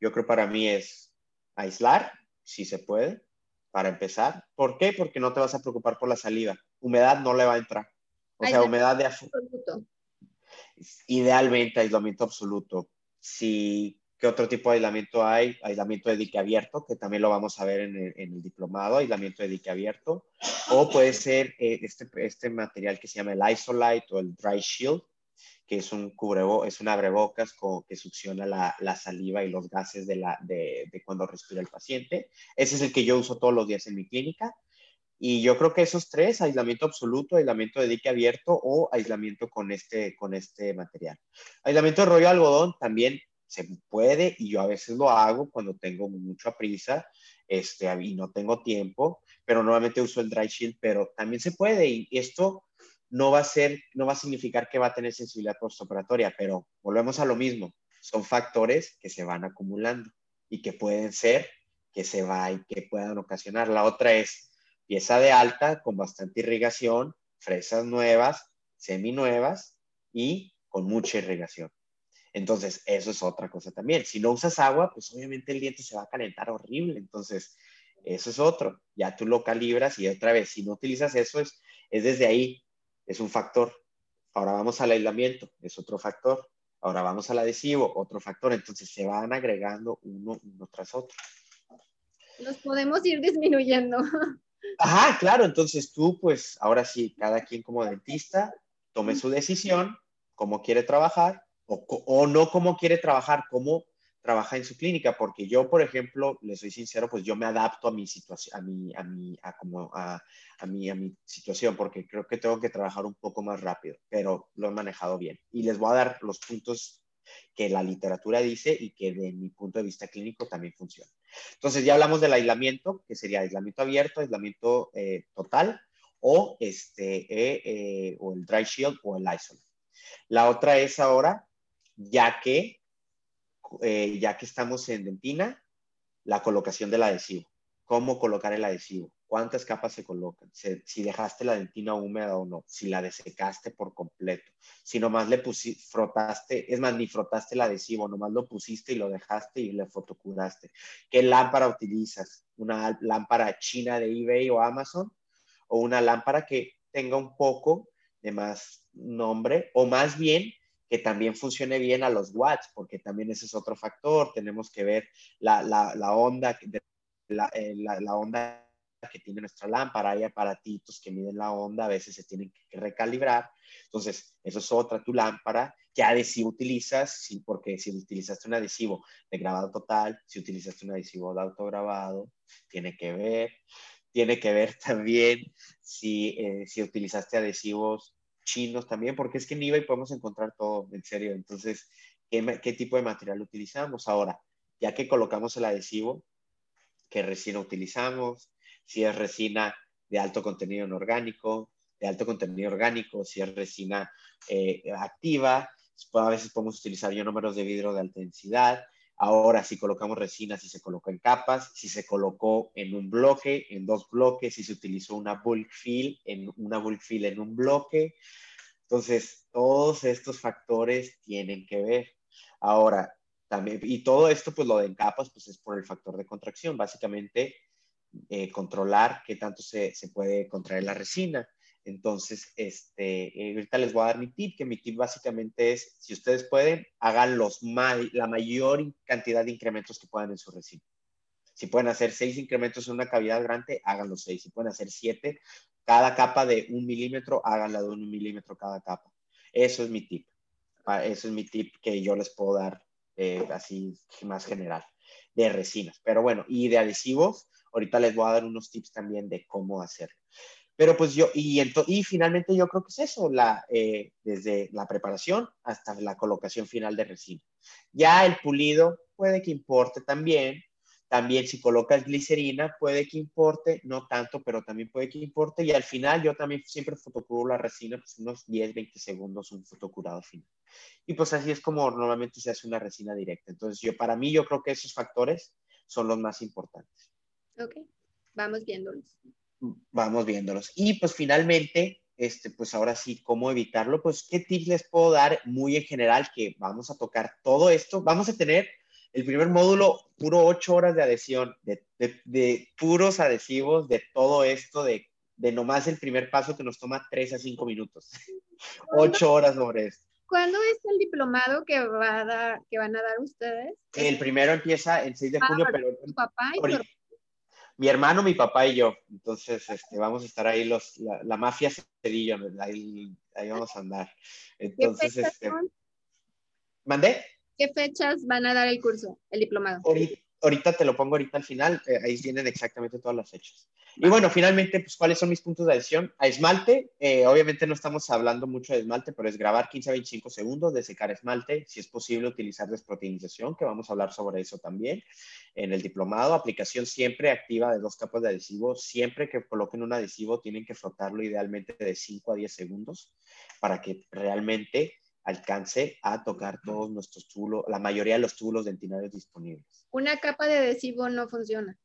yo creo para mí es aislar, si se puede, para empezar. ¿Por qué? Porque no te vas a preocupar por la saliva. Humedad no le va a entrar. O sea, humedad de absoluto. Idealmente aislamiento absoluto. Si ¿Qué otro tipo de aislamiento hay? Aislamiento de dique abierto, que también lo vamos a ver en el, diplomado, aislamiento de dique abierto. O puede ser eh, este, este material que se llama el Isolite o el Dry Shield, que es un cubrebo, es un abrebocas que succiona la, la, saliva y los gases de, la, de, cuando respira el paciente. Ese es el que yo uso todos los días en mi clínica. Y yo creo que esos tres, aislamiento absoluto, aislamiento de dique abierto o aislamiento con este, con este material. Aislamiento de rollo de algodón también se puede y yo a veces lo hago cuando tengo mucha prisa este, y no tengo tiempo, pero normalmente uso el dry shield, pero también se puede y esto no va a ser, no va a significar que va a tener sensibilidad postoperatoria, pero volvemos a lo mismo, son factores que se van acumulando y que pueden ser que se va y que puedan ocasionar. La otra es pieza de alta con bastante irrigación, fresas nuevas, semi nuevas y con mucha irrigación. Entonces, eso es otra cosa también. Si no usas agua, pues obviamente el diente se va a calentar horrible. Entonces, eso es otro. Ya tú lo calibras y otra vez, si no utilizas eso, es, es desde ahí, es un factor. Ahora vamos al aislamiento, es otro factor. Ahora vamos al adhesivo, otro factor. Entonces, se van agregando uno, uno tras otro. Los podemos ir disminuyendo. <laughs> Ajá, claro. Entonces tú, pues, ahora sí, cada quien como dentista, tome su decisión, cómo quiere trabajar o, no cómo quiere trabajar, cómo trabaja en su clínica, porque yo, por ejemplo, le soy sincero, pues yo me adapto a mi situación, a mi, a mi, a como, a, a, mi, a mi situación, porque creo que tengo que trabajar un poco más rápido, pero lo he manejado bien. Y les voy a dar los puntos que la literatura dice y que de mi punto de vista clínico también funciona. Entonces ya hablamos del aislamiento, que sería aislamiento abierto, aislamiento eh, total, o, este, eh, eh, o el dry shield o el isol. La otra es ahora ya que, eh, ya que estamos en dentina, la colocación del adhesivo. ¿Cómo colocar el adhesivo? ¿Cuántas capas se colocan? Si, dejaste la dentina húmeda o no, si la desecaste por completo, si nomás le pusiste, frotaste, es más, ni frotaste el adhesivo, nomás lo pusiste y lo dejaste y le fotocuraste. ¿Qué lámpara utilizas? ¿Una lámpara china de eBay o Amazon? ¿O una lámpara que tenga un poco de más nombre? O más bien que también funcione bien a los watts, porque también ese es otro factor. Tenemos que ver la, la, onda, eh, la, la, onda que tiene nuestra lámpara. Hay aparatitos que miden la onda, a veces se tienen que recalibrar. Entonces, eso es otra, tu lámpara. ¿Qué adhesivo utilizas? Sí, porque si utilizaste un adhesivo de grabado total, si utilizaste un adhesivo de autograbado, tiene que ver. Tiene que ver <laughs> también si, eh, si utilizaste adhesivos chinos también, porque es que en eBay podemos encontrar todo, en serio. Entonces, ¿qué, tipo de material utilizamos? Ahora, ya que colocamos el adhesivo, ¿qué resina utilizamos? Si es resina de alto contenido en orgánico, de alto contenido orgánico, si es resina eh, activa, a veces podemos utilizar ionómeros de vidrio de alta densidad. Ahora, si colocamos resina, si se colocó en capas, si se colocó en un bloque, en dos bloques, si se utilizó una bulk fill, en una bulk fill en un bloque. Entonces, todos estos factores tienen que ver. Ahora, también, y todo esto, pues lo de en capas, pues es por el factor de contracción. Básicamente, eh, controlar qué tanto se, se puede contraer la resina. Entonces, este, eh, ahorita les voy a dar mi tip, que mi tip básicamente es, si ustedes pueden, hagan los la mayor cantidad de incrementos que puedan en su resina. Si pueden hacer seis incrementos en una cavidad grande, hagan los seis. Si pueden hacer siete, cada capa de un milímetro, háganla de un milímetro cada capa. Eso es mi tip. Ah, eso es mi tip que yo les puedo dar eh, así más general de resinas. Pero bueno, y de adhesivos, ahorita les voy a dar unos tips también de cómo hacerlo. Pero pues yo, y, y finalmente yo creo que es eso, la, eh, desde la preparación hasta la colocación final de resina. Ya el pulido puede que importe también, también si colocas glicerina puede que importe, no tanto, pero también puede que importe. Y al final yo también siempre fotocuro la resina, pues unos 10, 20 segundos, un fotocurado final. Y pues así es como normalmente se hace una resina directa. Entonces yo, para mí yo creo que esos factores son los más importantes. Ok, vamos viéndolos vamos viéndolos. Y pues finalmente, este, pues ahora sí, ¿cómo evitarlo? Pues, ¿qué tips les puedo dar muy en general? Que vamos a tocar todo esto. Vamos a tener el primer módulo, puro ocho horas de adhesión, de, de, puros adhesivos, de todo esto, de, de nomás el primer paso que nos toma tres a cinco minutos. ocho horas sobre esto. ¿Cuándo es el diplomado que, va a dar, que van a dar ustedes? El primero empieza el 6 de junio, ah, pero... Tu papá y mi hermano, mi papá y yo. Entonces, este, vamos a estar ahí los, la, mafia Cedillo, ahí, ahí, vamos a andar. Entonces, este, ¿Mandé? ¿Qué fechas van a dar el curso, el diplomado? ahorita te lo pongo ahorita al final, eh, ahí vienen exactamente todas las fechas. Y bueno, finalmente, pues, ¿cuáles son mis puntos de adhesión? A esmalte, eh, obviamente no estamos hablando mucho de esmalte, pero es grabar 15 a 25 segundos de secar esmalte, si es posible utilizar desproteinización, que vamos a hablar sobre eso también en el diplomado. Aplicación siempre activa de dos capas de adhesivo, siempre que coloquen un adhesivo tienen que frotarlo idealmente de 5 a 10 segundos para que realmente alcance a tocar todos nuestros túbulos, la mayoría de los túbulos dentinarios disponibles. Una capa de adhesivo no funciona.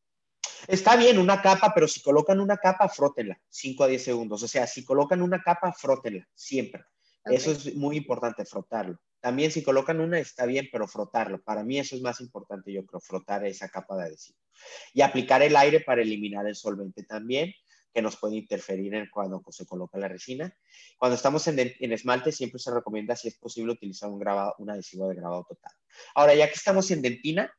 Está bien una capa, pero si colocan una capa, frótenla 5 a 10 segundos. O sea, si colocan una capa, frótenla siempre. Eso es muy importante, frotarlo. También si colocan una, está bien, pero frotarlo. Para mí eso es más importante, yo creo, frotar esa capa de adhesivo. Y aplicar el aire para eliminar el solvente también que nos puede interferir en cuando se coloca la resina. Cuando estamos en, esmalte, siempre se recomienda, si es posible, utilizar un, grabado, un adhesivo de grabado total. Ahora, ya que estamos en dentina,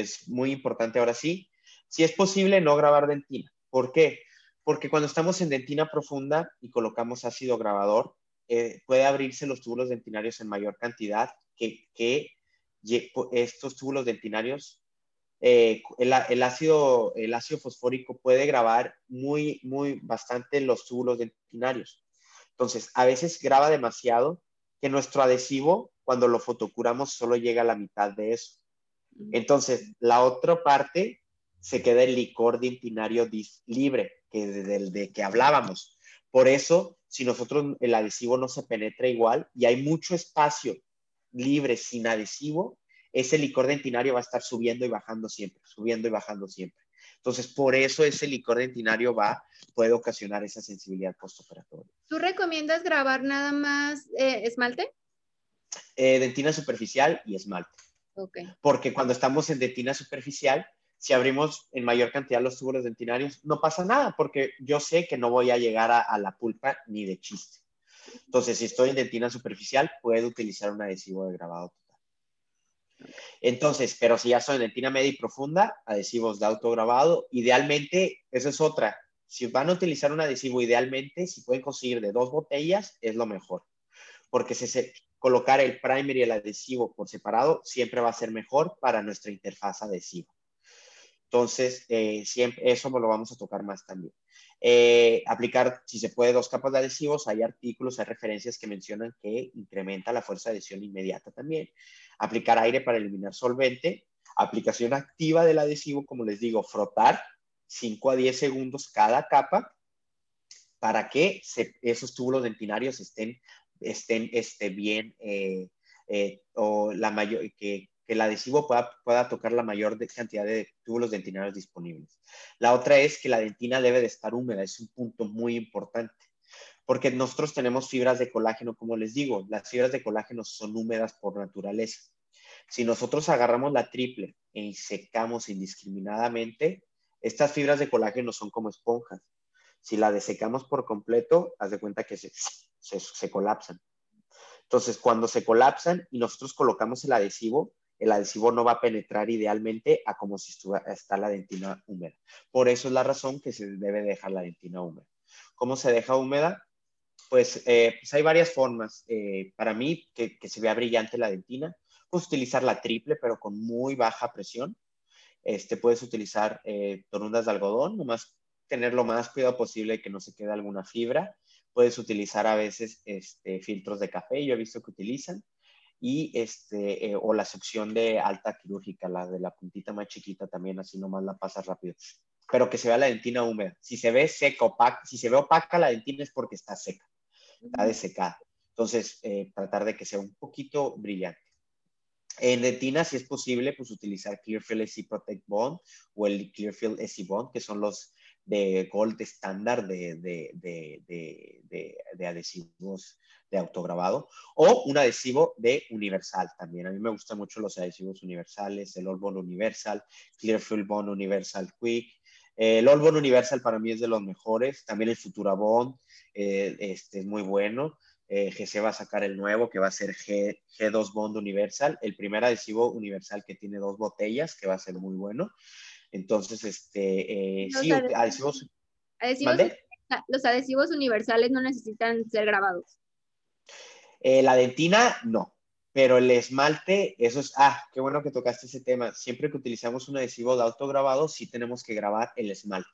es muy importante ahora sí, si es posible, no grabar dentina. ¿Por qué? Porque cuando estamos en dentina profunda y colocamos ácido grabador, eh, puede abrirse los túbulos dentinarios en mayor cantidad que, estos túbulos dentinarios eh, el, ácido, el ácido fosfórico puede grabar muy, muy bastante los túbulos dentinarios. Entonces, a veces graba demasiado que nuestro adhesivo, cuando lo fotocuramos, solo llega a la mitad de eso. Entonces, la otra parte se queda el licor dentinario libre, que del de que hablábamos. Por eso, si nosotros el adhesivo no se penetra igual y hay mucho espacio libre sin adhesivo, ese licor dentinario va a estar subiendo y bajando siempre, subiendo y bajando siempre. Entonces, por eso ese licor dentinario va, puede ocasionar esa sensibilidad postoperatoria. ¿Tú recomiendas grabar nada más eh, esmalte? Eh, dentina superficial y esmalte. Porque cuando estamos en dentina superficial, si abrimos en mayor cantidad los túbulos dentinarios, no pasa nada, porque yo sé que no voy a llegar a, la pulpa ni de chiste. Entonces, si estoy en dentina superficial, puedo utilizar un adhesivo de grabado entonces, pero si ya son dentina media y profunda, adhesivos de autograbado, idealmente, esa es otra. Si van a utilizar un adhesivo, idealmente, si pueden conseguir de dos botellas, es lo mejor. Porque si colocar el primer y el adhesivo por separado siempre va a ser mejor para nuestra interfaz adhesiva. Entonces, eh, siempre, eso lo vamos a tocar más también. Eh, aplicar, si se puede, dos capas de adhesivos. Hay artículos, hay referencias que mencionan que incrementa la fuerza de adhesión inmediata también. Aplicar aire para eliminar solvente. Aplicación activa del adhesivo, como les digo, frotar 5 a 10 segundos cada capa. para que esos túbulos dentinarios estén, estén este, bien eh, eh, o la mayor, que, que el adhesivo pueda, pueda tocar la mayor cantidad de túbulos dentinarios disponibles. La otra es que la dentina debe de estar húmeda, es un punto muy importante, porque nosotros tenemos fibras de colágeno, como les digo, las fibras de colágeno son húmedas por naturaleza. Si nosotros agarramos la triple y secamos indiscriminadamente, estas fibras de colágeno son como esponjas. Si la desecamos por completo, haz de cuenta que se, se, se colapsan. Entonces, cuando se colapsan y nosotros colocamos el adhesivo, el adhesivo no va a penetrar idealmente a como si está la dentina húmeda. Por eso es la razón que se debe dejar la dentina húmeda. ¿Cómo se deja húmeda? Pues, eh, pues hay varias formas. Eh, para mí, que, se vea brillante la dentina, puedes utilizar la triple, pero con muy baja presión. Este, puedes utilizar eh, torundas de algodón, nomás tener lo más cuidado posible que no se quede alguna fibra. Puedes utilizar a veces este, filtros de café, yo he visto que utilizan y este, eh, o la sección de alta quirúrgica, la de la puntita más chiquita también, así nomás la pasas rápido. Pero que se vea la dentina húmeda. Si se ve seca, opaca, si se ve opaca la dentina es porque está seca, está desecada. Entonces, eh, tratar de que sea un poquito brillante. En dentina, si es posible, pues utilizar Clearfield SC Protect Bond o el Clearfield SC Bond, que son los de gold estándar de, de, de, de, adhesivos de autograbado o un adhesivo de universal también. A mí me gustan mucho los adhesivos universales, el All Bond Universal, Clearfield Bond Universal Quick. el All Bond Universal para mí es de los mejores. También el Futura Bond eh, este, es muy bueno. Eh, GC va a sacar el nuevo que va a ser G, G2 Bond Universal, el primer adhesivo universal que tiene dos botellas, que va a ser muy bueno. Entonces, este, eh, sí, adhesivos. los adhesivos universales no necesitan ser grabados. Eh, la dentina, no. Pero el esmalte, eso es, ah, qué bueno que tocaste ese tema. Siempre que utilizamos un adhesivo de autograbado, sí tenemos que grabar el esmalte.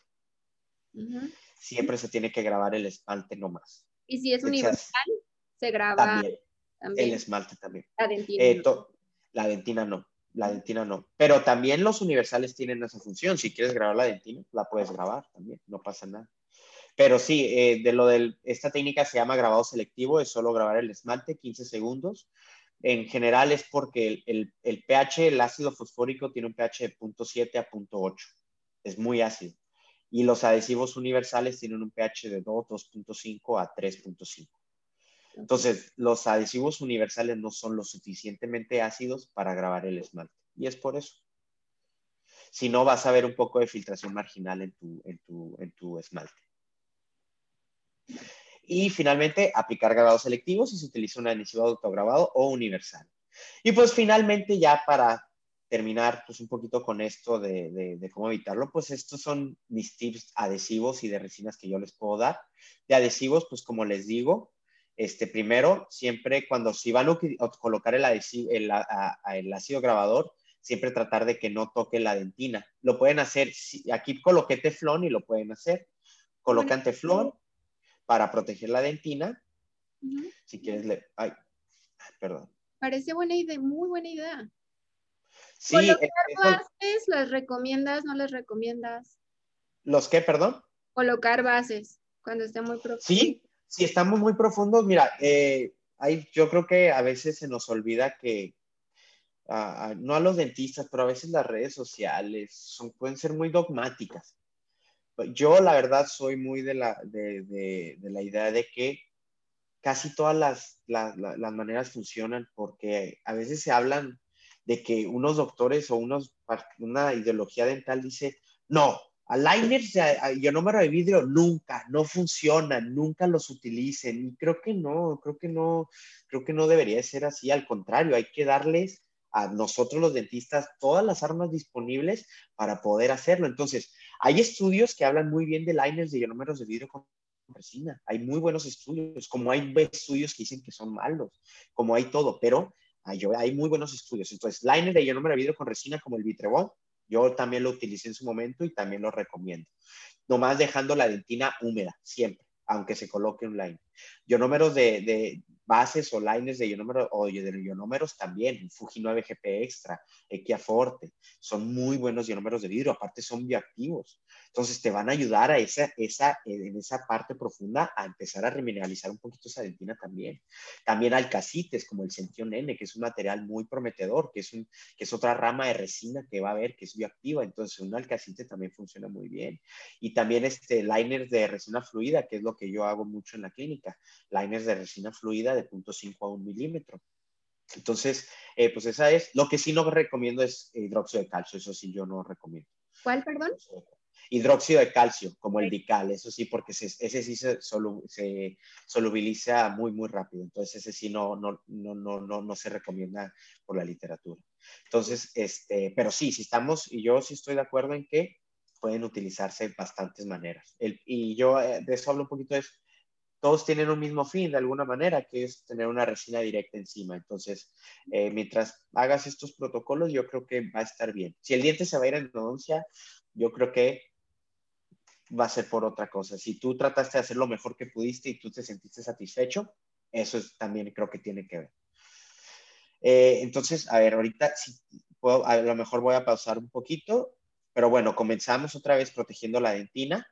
Siempre se tiene que grabar el esmalte nomás. Y si es universal, se graba también, el esmalte también. La dentina. Eh, la dentina no la dentina no. Pero también los universales tienen esa función. Si quieres grabar la dentina, la puedes grabar también, no pasa nada. Pero sí, eh, de lo de esta técnica se llama grabado selectivo, es solo grabar el esmalte 15 segundos. En general es porque el, el, pH, el ácido fosfórico tiene un pH de 0.7 a 0.8. Es muy ácido. Y los adhesivos universales tienen un pH de 2, 2.5 a 3.5. Entonces, los adhesivos universales no son lo suficientemente ácidos para grabar el esmalte. Y es por eso. Si no, vas a ver un poco de filtración marginal en tu, en tu, esmalte. Y finalmente, aplicar grabados selectivos si se utiliza un adhesivo autograbado o universal. Y pues finalmente, ya para terminar pues un poquito con esto de, de, cómo evitarlo, pues estos son mis tips adhesivos y de resinas que yo les puedo dar. De adhesivos, pues como les digo, este, primero, siempre cuando si van a colocar el, el, ácido grabador, siempre tratar de que no toque la dentina. Lo pueden hacer, aquí coloqué teflón y lo pueden hacer. Colocan teflón para proteger la dentina. Si quieres, le... Ay, perdón. Parece buena idea, muy buena idea. Sí, ¿Colocar bases las recomiendas, no las recomiendas? ¿Los qué, perdón? Colocar bases cuando esté muy profundo. Sí, si estamos muy profundos, mira, eh, yo creo que a veces se nos olvida que, no a los dentistas, pero a veces las redes sociales son, pueden ser muy dogmáticas. Yo la verdad soy muy de la, de, de, la idea de que casi todas las, las, las, maneras funcionan porque a veces se hablan de que unos doctores o unos, una ideología dental dice, no, Aligners número de vidrio nunca, no funcionan, nunca los utilicen. Y creo que no, creo que no, creo que no debería ser así. Al contrario, hay que darles a nosotros los dentistas todas las armas disponibles para poder hacerlo. Entonces, hay estudios que hablan muy bien de liners de ionómeros de vidrio con resina. Hay muy buenos estudios, como hay estudios que dicen que son malos, como hay todo, pero hay, muy buenos estudios. Entonces, liner de ionómero de vidrio con resina como el Vitrebond yo también lo utilicé en su momento y también lo recomiendo. Nomás dejando la dentina húmeda, siempre, aunque se coloque un Yo números de, bases o lines de ionómeros o de ionómeros también, Fuji 9 GP Extra, Equiaforte, son muy buenos ionómeros de vidrio, aparte son bioactivos. Entonces te van a ayudar a esa, esa, en esa parte profunda a empezar a remineralizar un poquito esa dentina también. También alcacites como el Sention N, que es un material muy prometedor, que es, un, que es otra rama de resina que va a haber, que es bioactiva. Entonces un alcacite también funciona muy bien. Y también este liners de resina fluida, que es lo que yo hago mucho en la clínica. Liners de resina fluida de 0.5 a 1 milímetro. Entonces, eh, pues esa es. Lo que sí no recomiendo es hidróxido de calcio, eso sí yo no recomiendo. ¿Cuál, perdón? hidróxido de calcio, como el dical, eso sí, porque ese sí se, se, solubiliza muy, muy rápido. Entonces, ese sí no, no, no, no, no, se recomienda por la literatura. Entonces, este, pero sí, si estamos, y yo sí estoy de acuerdo en que pueden utilizarse de bastantes maneras. El, y yo eh, de eso hablo un poquito, es, todos tienen un mismo fin de alguna manera, que es tener una resina directa encima. Entonces, eh, mientras hagas estos protocolos, yo creo que va a estar bien. Si el diente se va a ir en endodoncia, yo creo que va a ser por otra cosa. Si tú trataste de hacer lo mejor que pudiste y tú te sentiste satisfecho, eso es, también creo que tiene que ver. Eh, entonces, a ver, ahorita si a lo mejor voy a pausar un poquito, pero bueno, comenzamos otra vez protegiendo la dentina.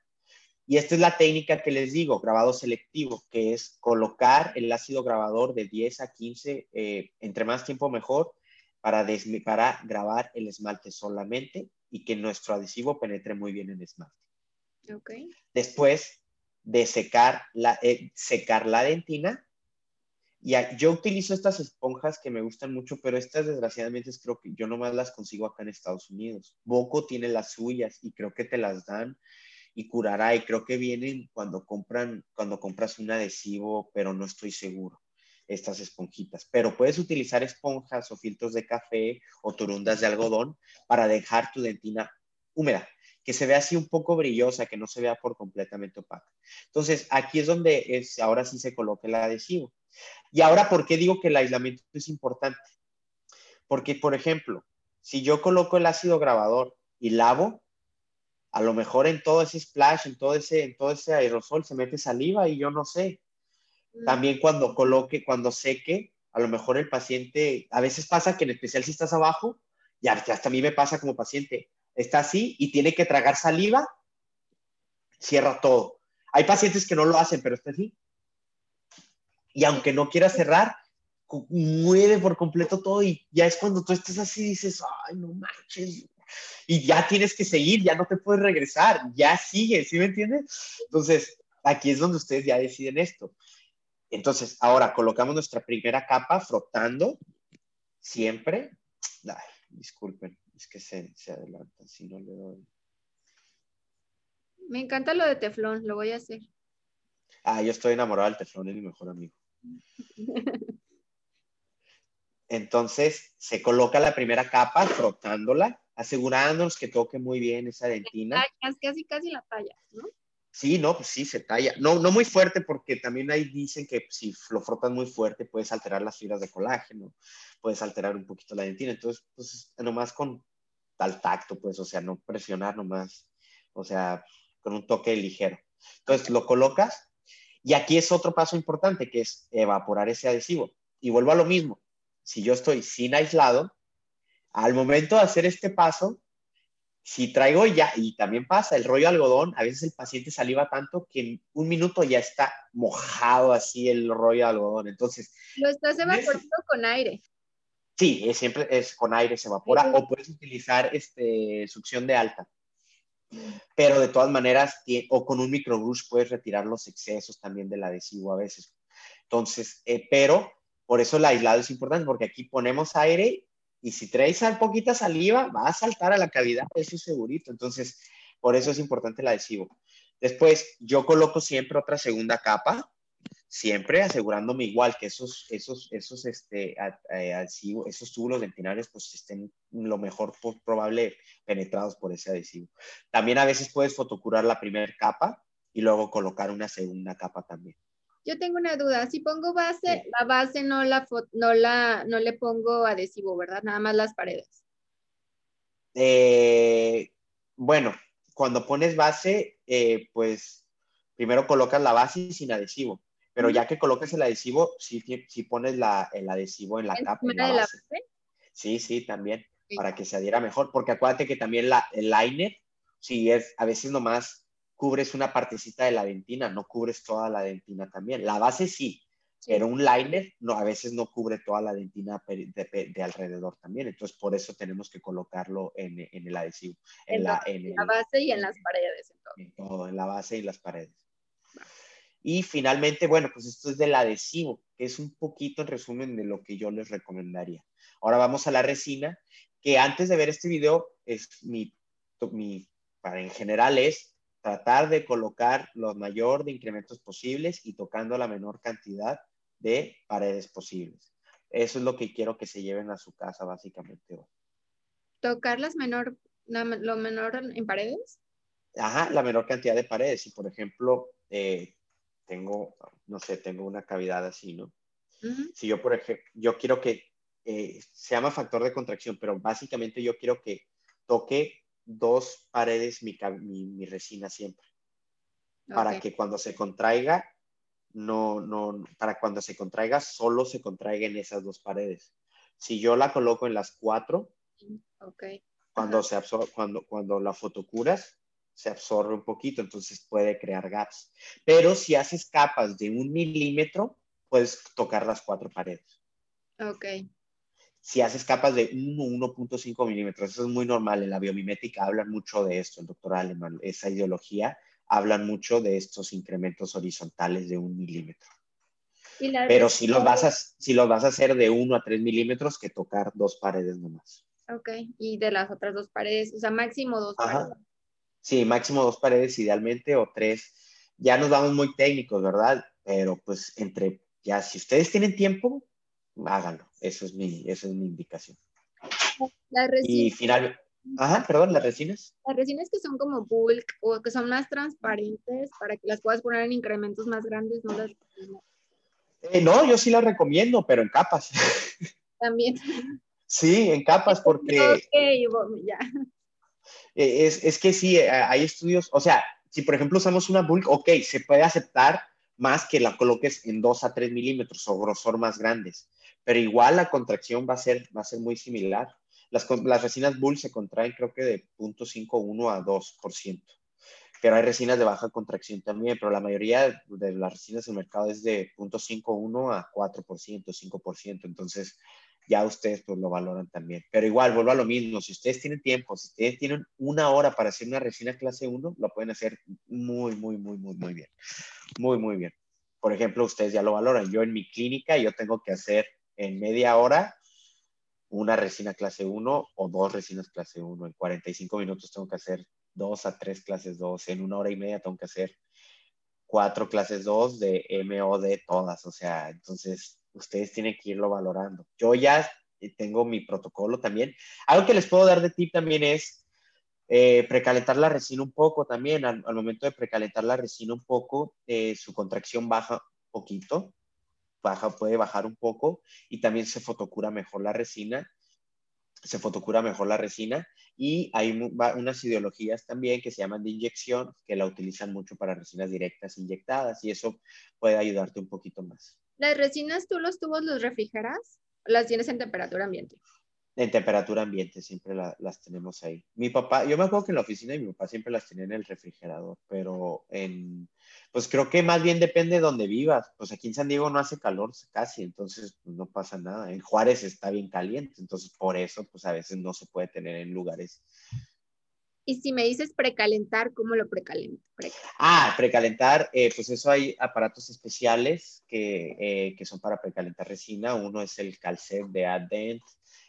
Y esta es la técnica que les digo, grabado selectivo, que es colocar el ácido grabador de 10 a 15, eh, entre más tiempo mejor, para, para grabar el esmalte solamente y que nuestro adhesivo penetre muy bien en el esmalte. Después de secar la, eh, secar la dentina, y yo utilizo estas esponjas que me gustan mucho, pero estas desgraciadamente creo que yo nomás las consigo acá en Estados Unidos. Boco tiene las suyas y creo que te las dan y curará y creo que vienen cuando compran cuando compras un adhesivo, pero no estoy seguro estas esponjitas. Pero puedes utilizar esponjas o filtros de café o turundas de algodón para dejar tu dentina húmeda que se vea así un poco brillosa, que no se vea por completamente opaca. Entonces, aquí es donde es, ahora sí se coloca el adhesivo. Y ahora, ¿por qué digo que el aislamiento es importante? Porque, por ejemplo, si yo coloco el ácido grabador y lavo, a lo mejor en todo ese splash, en todo ese, en todo ese aerosol se mete saliva y yo no sé. Mm. También cuando coloque, cuando seque, a lo mejor el paciente, a veces pasa que en especial si estás abajo, y hasta a mí me pasa como paciente, está así y tiene que tragar saliva, cierra todo. Hay pacientes que no lo hacen, pero está así. Y aunque no quiera cerrar, mueve por completo todo y ya es cuando tú estás así dices, ay, no manches. Y ya tienes que seguir, ya no te puedes regresar, ya sigue, ¿sí me entiendes? Entonces, aquí es donde ustedes ya deciden esto. Entonces, ahora colocamos nuestra primera capa frotando siempre. Ay, disculpen, es que se, se adelanta, si no le doy. Me encanta lo de teflón, lo voy a hacer. Ah, yo estoy enamorado del teflón, es mi mejor amigo. <laughs> Entonces se coloca la primera capa frotándola, asegurándonos que toque muy bien esa dentina. Casi, casi la talla, ¿no? Sí, no, pues sí, se talla. No, no muy fuerte porque también ahí dicen que si lo frotas muy fuerte puedes alterar las fibras de colágeno, puedes alterar un poquito la dentina. Entonces, pues nomás con tal tacto, pues, o sea, no presionar nomás, o sea, con un toque ligero. Entonces lo colocas y aquí es otro paso importante que es evaporar ese adhesivo. Y vuelvo a lo mismo, si yo estoy sin aislado, al momento de hacer este paso, si traigo ya, y también pasa, el rollo algodón, a veces el paciente saliva tanto que en un minuto ya está mojado así el rollo de algodón. Entonces. Lo estás evaporando con aire. Sí, siempre es con aire, se evapora, o puedes utilizar este, succión de alta. Pero de todas maneras, o con un microbrush puedes retirar los excesos también del adhesivo a veces. Entonces, eh, pero por eso el aislado es importante, porque aquí ponemos aire y si traes poquita saliva, va a saltar a la cavidad, eso es segurito. Entonces, por eso es importante el adhesivo. Después, yo coloco siempre otra segunda capa, siempre asegurándome igual que esos, esos, esos, este, adhesivos, esos túbulos dentinarios pues estén lo mejor probable penetrados por ese adhesivo. También a veces puedes fotocurar la primera capa y luego colocar una segunda capa también. Yo tengo una duda, si pongo base, la base no la, no la, no le pongo adhesivo, ¿verdad? Nada más las paredes. Eh, bueno, cuando pones base, eh, pues primero colocas la base sin adhesivo. pero ya que coloques el adhesivo, sí, sí pones la, el adhesivo en la capa. En la base. Sí, sí, también, para que se adhiera mejor, porque acuérdate que también la, el liner, si es, a veces nomás cubres una partecita de la dentina, no cubres toda la dentina también. La base sí, pero un liner no, a veces no cubre toda la dentina de, alrededor también. Entonces, por eso tenemos que colocarlo en, en el adhesivo. En, la, base y en las paredes. En todo, en la base y las paredes. Y finalmente, bueno, pues esto es del adhesivo, que es un poquito en resumen de lo que yo les recomendaría. Ahora vamos a la resina, que antes de ver este video, es mi, mi para en general es tratar de colocar lo mayor de incrementos posibles y tocando la menor cantidad de paredes posibles. Eso es lo que quiero que se lleven a su casa básicamente ¿Tocar las menor, lo menor en paredes? Ajá, la menor cantidad de paredes. Si por ejemplo eh, tengo, no sé, tengo una cavidad así, ¿no? Si yo por ejemplo, yo quiero que eh, se llama factor de contracción, pero básicamente yo quiero que toque dos paredes mi, mi, resina siempre. Para que cuando se contraiga, no, no, para cuando se contraiga, solo se contraiga en esas dos paredes. Si yo la coloco en las cuatro, cuando, se cuando, cuando la fotocuras, se absorbe un poquito, entonces puede crear gaps. Pero si haces capas de un milímetro, puedes tocar las cuatro paredes. Ok. Si haces capas de 1, 1.5 milímetros, eso es muy normal. En la biomimética hablan mucho de esto, el doctor Alemán, esa ideología hablan mucho de estos incrementos horizontales de un milímetro. Pero si los, vas a, si los vas a hacer de 1 a 3 milímetros, que tocar dos paredes nomás. Ok, y de las otras dos paredes, o sea, máximo dos paredes. Sí, máximo dos paredes idealmente o tres. Ya nos vamos muy técnicos, ¿verdad? Pero pues entre, ya si ustedes tienen tiempo, háganlo. Eso es mi, eso es mi indicación. y final, Ajá, perdón, las resinas. Las resinas que son como bulk o que son más transparentes para que las puedas poner en incrementos más grandes, no las... Eh, no, yo sí las recomiendo, pero en capas. <laughs> También. Sí, en capas <laughs> porque... Ok, ya. Eh, es, es, que sí, eh, hay estudios, o sea, si por ejemplo usamos una bulk, ok, se puede aceptar más que la coloques en 2 a 3 milímetros o grosor más grandes, pero igual la contracción va a ser, va a ser muy similar. Las, las resinas bull se contraen creo que de 0.51 a 2%, pero hay resinas de baja contracción también, pero la mayoría de las resinas del mercado es de 0.51 a 4%, 5%, entonces ya ustedes pues lo valoran también. Pero igual, vuelvo a lo mismo, si ustedes tienen tiempo, si ustedes tienen una hora para hacer una resina clase 1, lo pueden hacer muy, muy, muy, muy, muy bien. Muy, muy bien. Por ejemplo, ustedes ya lo valoran. Yo en mi clínica, yo tengo que hacer en media hora una resina clase 1 o dos resinas clase 1. En 45 minutos tengo que hacer dos a tres clases 2. En una hora y media tengo que hacer cuatro clases 2 de MOD todas. O sea, entonces ustedes tienen que irlo valorando. Yo ya tengo mi protocolo también. Algo que les puedo dar de tip también es eh, precalentar la resina un poco también. Al, momento de precalentar la resina un poco, eh, su contracción baja un poquito baja, puede bajar un poco y también se fotocura mejor la resina, se fotocura mejor la resina y hay unas ideologías también que se llaman de inyección que la utilizan mucho para resinas directas inyectadas y eso puede ayudarte un poquito más. ¿Las resinas tú los tubos los refrigeras? ¿Las tienes en temperatura ambiente? En temperatura ambiente siempre las tenemos ahí. Mi papá, yo me acuerdo que en la oficina de mi papá siempre las tenía en el refrigerador, pero en, pues creo que más bien depende de donde vivas. Pues aquí en San Diego no hace calor casi, entonces pues, no pasa nada. En Juárez está bien caliente, entonces por eso pues a veces no se puede tener en lugares. Y si me dices precalentar, ¿cómo lo precalento? Ah, precalentar, eh, pues eso hay aparatos especiales que, eh, que, son para precalentar resina. Uno es el Calcet de Advent,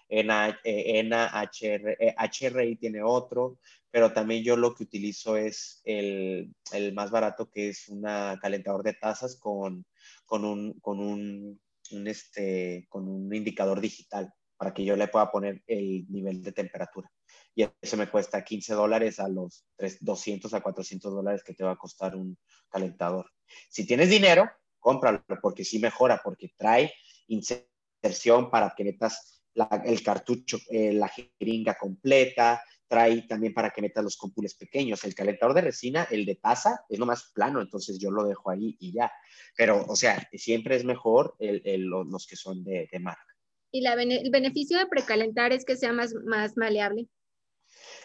NHR, eh, HRI tiene otro, pero también yo lo que utilizo es el, el más barato que es un calentador de tazas con, con, un, con un, este, con un indicador digital para que yo le pueda poner el nivel de temperatura. Y eso me cuesta 15 dólares a los 200 a 400 dólares que te va a costar un calentador. Si tienes dinero, cómpralo porque sí mejora, porque trae inserción para que metas el cartucho, eh, la jeringa completa, trae también para que metas los cómpules pequeños. El calentador de resina, el de taza, es nomás plano, entonces yo lo dejo ahí y ya. Pero, o sea, siempre es mejor los que son de, marca. ¿Y el beneficio de precalentar es que sea más, más maleable?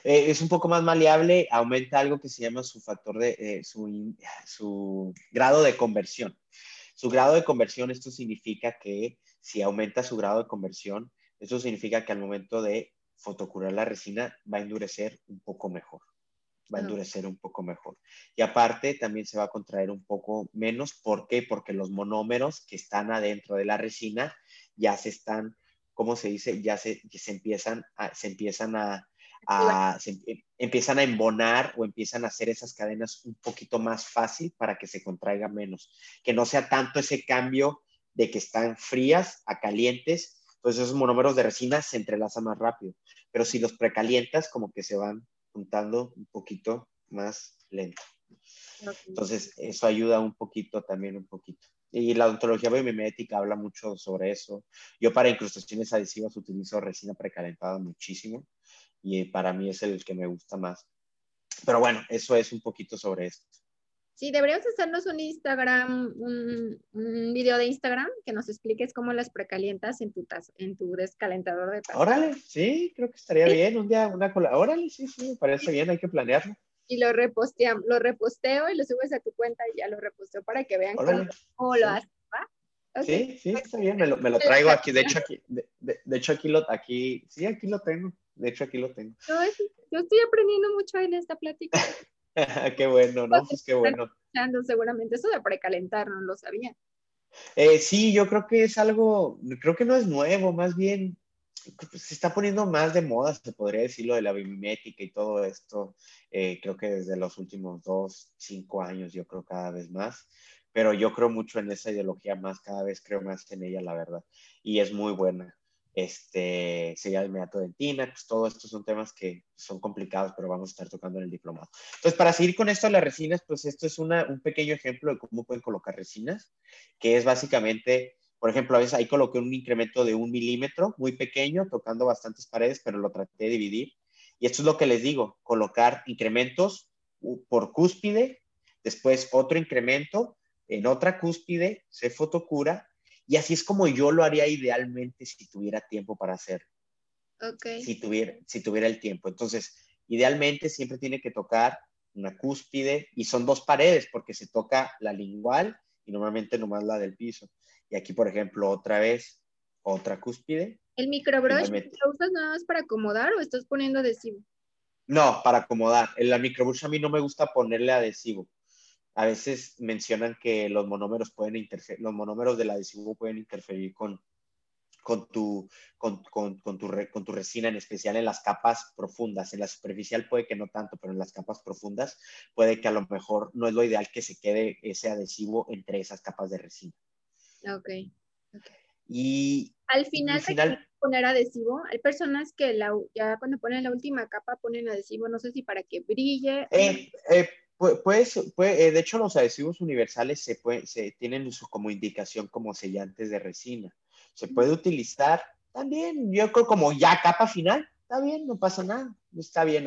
Eh, es un poco más maleable, aumenta algo que se llama su factor de, eh, su, su grado de conversión. Su grado de conversión, esto significa que si aumenta su grado de conversión, esto significa que al momento de fotocurar la resina va a endurecer un poco mejor. Va a endurecer un poco mejor. Y aparte también se va a contraer un poco menos. ¿Por qué? Porque los monómeros que están adentro de la resina ya se están, ¿cómo se dice? Ya se, se empiezan se empiezan a, Em, empiezan a embonar o empiezan a hacer esas cadenas un poquito más fácil para que se contraiga menos, que no sea tanto ese cambio de que están frías a calientes, entonces esos monómeros de resina se entrelazan más rápido, pero si los precalientas como que se van juntando un poquito más lento. Entonces eso ayuda un poquito también un poquito. Y la odontología biomimética habla mucho sobre eso. Yo para incrustaciones adhesivas utilizo resina precalentada muchísimo y para mí es el que me gusta más. Pero bueno, eso es un poquito sobre esto. Sí, deberíamos hacernos un Instagram, un, un, video de Instagram que nos expliques cómo las precalientas en tu, en tu descalentador de taza. Órale, sí, creo que estaría bien. Un día, una cola. Órale, sí, sí, me parece bien, hay que planearlo. Y lo, reposteamos, lo reposteo y lo subes a tu cuenta y ya lo reposteo para que vean cómo, lo haces. Sí, sí, está bien, me lo, me lo traigo aquí. De hecho, aquí, de, de, hecho, aquí lo, aquí, sí, aquí lo tengo. De hecho, aquí lo tengo. yo estoy aprendiendo mucho en esta plática. <laughs> qué bueno, ¿no? Pues qué bueno. Seguramente eso de precalentar, no lo sabía. Eh, sí, yo creo que es algo, creo que no es nuevo, más bien se está poniendo más de moda, se podría decir, lo de la biomimética y todo esto. Eh, creo que desde los últimos dos, cinco años, yo creo cada vez más. Pero yo creo mucho en esa ideología más, cada vez creo más en ella, la verdad. Y es muy buena este, sería el dentina, pues todo esto son temas que son complicados, pero vamos a estar tocando en el diplomado. Entonces, para seguir con esto de las resinas, pues esto es una, un pequeño ejemplo de cómo pueden colocar resinas, que es básicamente, por ejemplo, a veces ahí coloqué un incremento de un milímetro, muy pequeño, tocando bastantes paredes, pero lo traté de dividir. Y esto es lo que les digo, colocar incrementos por cúspide, después otro incremento en otra cúspide, se fotocura, y así es como yo lo haría idealmente si tuviera tiempo para hacerlo. Okay. Si, tuviera, si tuviera el tiempo. Entonces, idealmente siempre tiene que tocar una cúspide y son dos paredes porque se toca la lingual y normalmente nomás la del piso. Y aquí, por ejemplo, otra vez, otra cúspide. ¿El microbrush lo usas nada más para acomodar o estás poniendo adhesivo? No, para acomodar. En la microbrush a mí no me gusta ponerle adhesivo a veces mencionan que los monómeros pueden interferir, los monómeros del adhesivo pueden interferir con, con, tu, con, con, con, tu, con tu resina, en especial en las capas profundas. En la superficial puede que no tanto, pero en las capas profundas puede que a lo mejor no es lo ideal que se quede ese adhesivo entre esas capas de resina. Ok. okay. Y al final, final poner adhesivo. Hay personas que la, ya cuando ponen la última capa ponen adhesivo, no sé si para que brille. Eh, eh, pues, de hecho, los adhesivos universales se, puede, se tienen como indicación como sellantes de resina. Se puede utilizar también, yo creo como ya capa final, está bien, no pasa nada, está bien.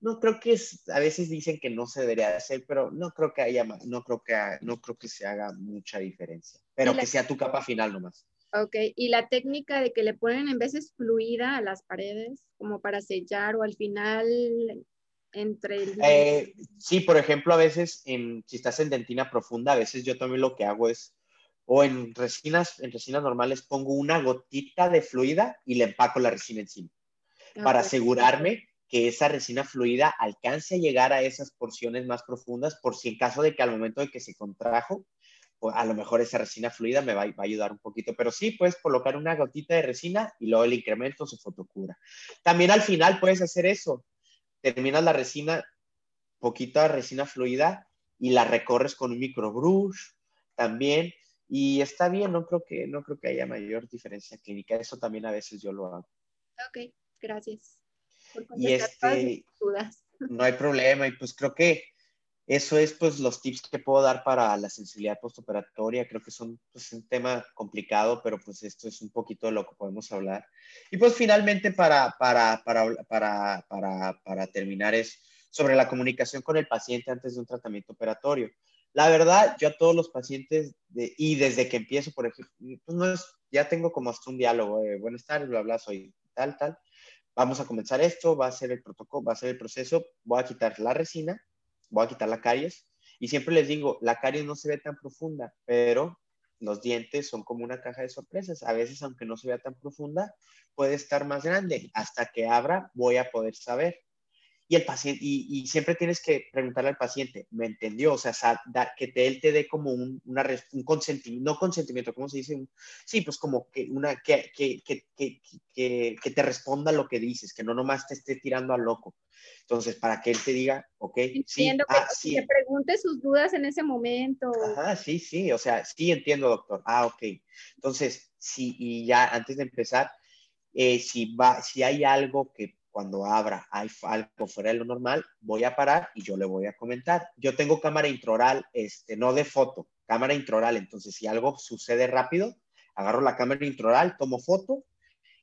No creo que es, a veces dicen que no se debería hacer, pero no creo que haya, no creo que, no creo que se haga mucha diferencia, pero que sea tu capa final nomás. Ok, y la técnica de que le ponen en veces fluida a las paredes, como para sellar o al final entre el... Eh, sí, por ejemplo, a veces si estás en dentina profunda, a veces yo también lo que hago es, o en resinas, en resinas normales pongo una gotita de fluida y le empaco la resina encima, para asegurarme que esa resina fluida alcance a llegar a esas porciones más profundas, por si en caso de que al momento de que se contrajo, pues a lo mejor esa resina fluida me va, va, a ayudar un poquito, pero sí puedes colocar una gotita de resina y luego el incremento se fotocura. También al final puedes hacer eso, terminas la resina, poquita resina fluida y la recorres con un microbrush también. Y está bien, no creo que, no creo que haya mayor diferencia clínica. Eso también a veces yo lo hago. Ok, gracias. y este, no hay problema. Y pues creo que eso es pues los tips que puedo dar para la sensibilidad postoperatoria. Creo que son pues, un tema complicado, pero pues esto es un poquito de lo que podemos hablar. Y pues finalmente para, para, para, para, terminar es sobre la comunicación con el paciente antes de un tratamiento operatorio. La verdad, yo a todos los pacientes, de, y desde que empiezo, por ejemplo, pues ya tengo como hasta un diálogo, eh, buenas tardes, bla, bla, soy tal, tal, vamos a comenzar esto, va a ser el protocolo, va a ser el proceso, voy a quitar la resina, voy a quitar la caries, y siempre les digo, la caries no se ve tan profunda, pero los dientes son como una caja de sorpresas. A veces, aunque no se vea tan profunda, puede estar más grande. Hasta que abra, voy a poder saber y el paciente, y, siempre tienes que preguntarle al paciente, ¿me entendió? O sea, que te, él te dé como un, una, un consentimiento, no consentimiento, ¿cómo se dice? sí, pues como que, una, que, que, que, que, te responda lo que dices, que no nomás te esté tirando a loco. Entonces, para que él te diga, ok, entiendo sí, ah, que, sí. pregunte sus dudas en ese momento. Ajá, sí, sí, o sea, sí entiendo, doctor. Ah, ok. Entonces, sí, y ya antes de empezar, eh, si, va, si hay algo que cuando abra hay algo fuera de lo normal, voy a parar y yo le voy a comentar. Yo tengo cámara intraoral, este, no de foto, cámara intraoral. Entonces, si algo sucede rápido, agarro la cámara intraoral, tomo foto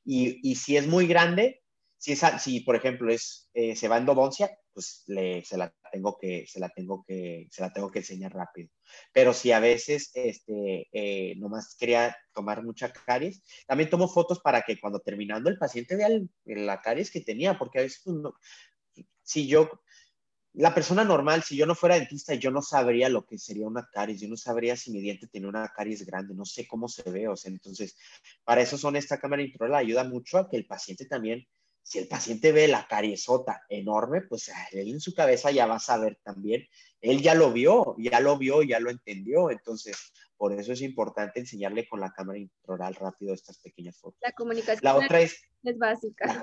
y, y si es muy grande, si, es, si por ejemplo es, eh, se va endodoncia, pues le, se la tengo que, se la tengo que, se la tengo que enseñar rápido. Pero si a veces, este, eh, nomás quería tomar mucha caries, también tomo fotos para que cuando terminando el paciente vea la caries que tenía, porque a veces, pues, si yo, la persona normal, si yo no fuera dentista, yo no sabría lo que sería una caries, yo no sabría si mi diente tiene una caries grande, no sé cómo se ve, o sea, entonces, para eso son esta cámara intraoral, ayuda mucho a que el paciente también si el paciente ve la cariesota enorme, pues él en su cabeza ya va a saber también. Él ya lo vio, ya lo vio, ya lo entendió. Entonces, por eso es importante enseñarle con la cámara intraoral rápido estas pequeñas fotos. La comunicación la otra es, es básica. La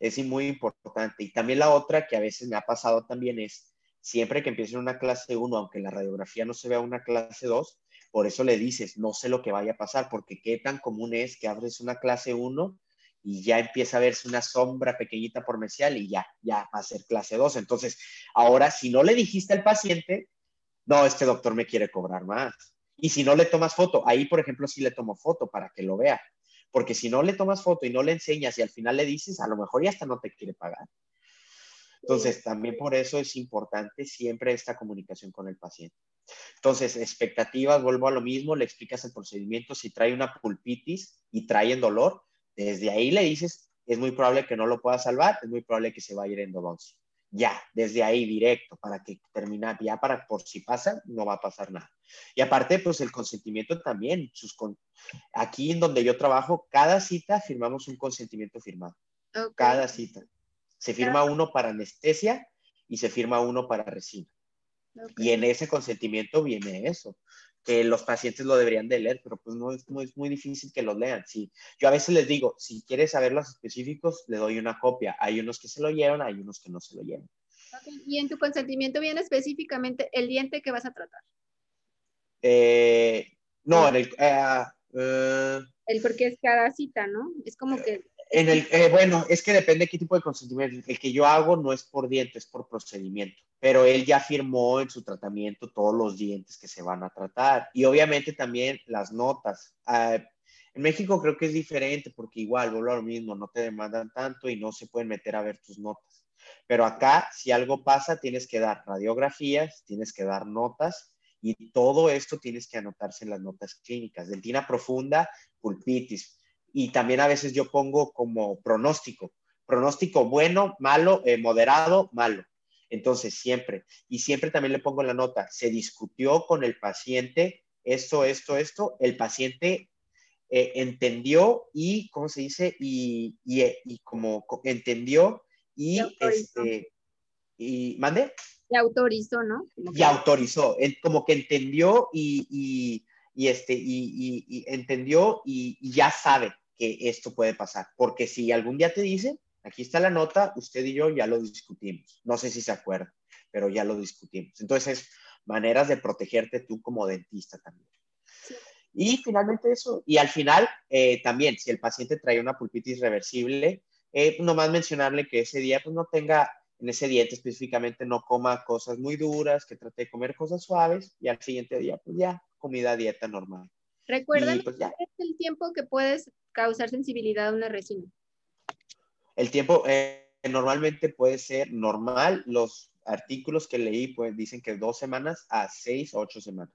es muy importante. Y también la otra que a veces me ha pasado también es, siempre que empiece una clase 1, aunque la radiografía no se vea una clase 2, por eso le dices, no sé lo que vaya a pasar, porque qué tan común es que abres una clase 1 y ya empieza a verse una sombra pequeñita por mesial y ya, ya va a ser clase 2. Entonces, ahora si no le dijiste al paciente, no, este doctor me quiere cobrar más. Y si no le tomas foto, ahí por ejemplo sí le tomo foto para que lo vea. Porque si no le tomas foto y no le enseñas y al final le dices, a lo mejor ya hasta no te quiere pagar. Entonces, también por eso es importante siempre esta comunicación con el paciente. Entonces, expectativas, vuelvo a lo mismo, le explicas el procedimiento, si trae una pulpitis y trae en dolor, desde ahí le dices, es muy probable que no lo pueda salvar, es muy probable que se vaya a ir endodoncia. Ya, desde ahí directo, para que termine, ya para por si pasa, no va a pasar nada. Y aparte, pues el consentimiento también. Sus aquí en donde yo trabajo, cada cita firmamos un consentimiento firmado. Cada cita. Se firma uno para anestesia y se firma uno para resina. Y en ese consentimiento viene eso que los pacientes lo deberían de leer, pero pues no es muy, muy difícil que lo lean. Sí, yo a veces les digo, si quieres saber los específicos, le doy una copia. Hay unos que se lo llevan, hay unos que no se lo llevan. Y en tu consentimiento viene específicamente el diente que vas a tratar. Eh, no, en el... Eh, eh, el porque es cada cita, ¿no? Es como que en el, eh, bueno, es que depende de qué tipo de consentimiento. El que yo hago no es por dientes, es por procedimiento. Pero él ya firmó en su tratamiento todos los dientes que se van a tratar. Y obviamente también las notas. Ah, en México creo que es diferente porque igual, vuelvo lo mismo, no te demandan tanto y no se pueden meter a ver tus notas. Pero acá, si algo pasa, tienes que dar radiografías, tienes que dar notas y todo esto tienes que anotarse en las notas clínicas. Dentina profunda, pulpitis, y también a veces yo pongo como pronóstico, pronóstico bueno, malo, eh, moderado, malo. Entonces, siempre, y siempre también le pongo la nota, se discutió con el paciente esto, esto, esto, el paciente eh, entendió y, ¿cómo se dice? Y, y, y como entendió y, este, y, ¿mande? Y autorizó, ¿no? Y autorizó, como que entendió y, y, este, y, y entendió y, ya sabe que esto puede pasar. Porque si algún día te dice, aquí está la nota, usted y yo ya lo discutimos. No sé si se acuerda, pero ya lo discutimos. Entonces, maneras de protegerte tú como dentista también. Y finalmente eso, y al final eh, también, si el paciente trae una pulpitis reversible, eh, nomás mencionarle que ese día pues no tenga en ese dieta específicamente no coma cosas muy duras, que trate de comer cosas suaves y al siguiente día, pues ya, comida dieta normal. Recuerda pues, el tiempo que puedes causar sensibilidad a una resina. El tiempo eh, normalmente puede ser normal. Los artículos que leí pues, dicen que dos semanas a seis o ocho semanas.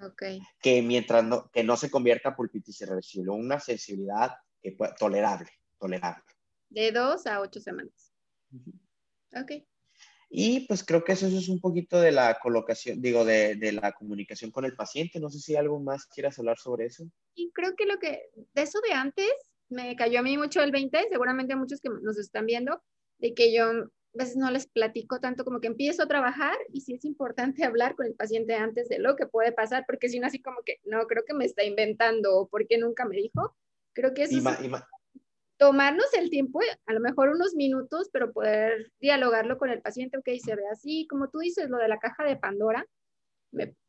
Ok. Que mientras no, que no se convierta a pulpitis irreversible, una sensibilidad que tolerable, tolerable. De dos a ocho semanas. Ok. Y pues creo que eso, es un poquito de la colocación, digo, de, de, la comunicación con el paciente. No sé si algo más quieras hablar sobre eso. Y creo que lo que, de eso de antes, me cayó a mí mucho el 20, seguramente a muchos que nos están viendo, de que yo a veces no les platico tanto como que empiezo a trabajar y sí es importante <laughs> hablar con el paciente antes de lo que puede pasar, porque si no así como que, no, creo que me está inventando o porque nunca me dijo. Creo que eso es tomarnos el tiempo, a lo mejor unos minutos, pero poder dialogarlo con el paciente, ok, se ve así, como tú dices, lo de la caja de Pandora,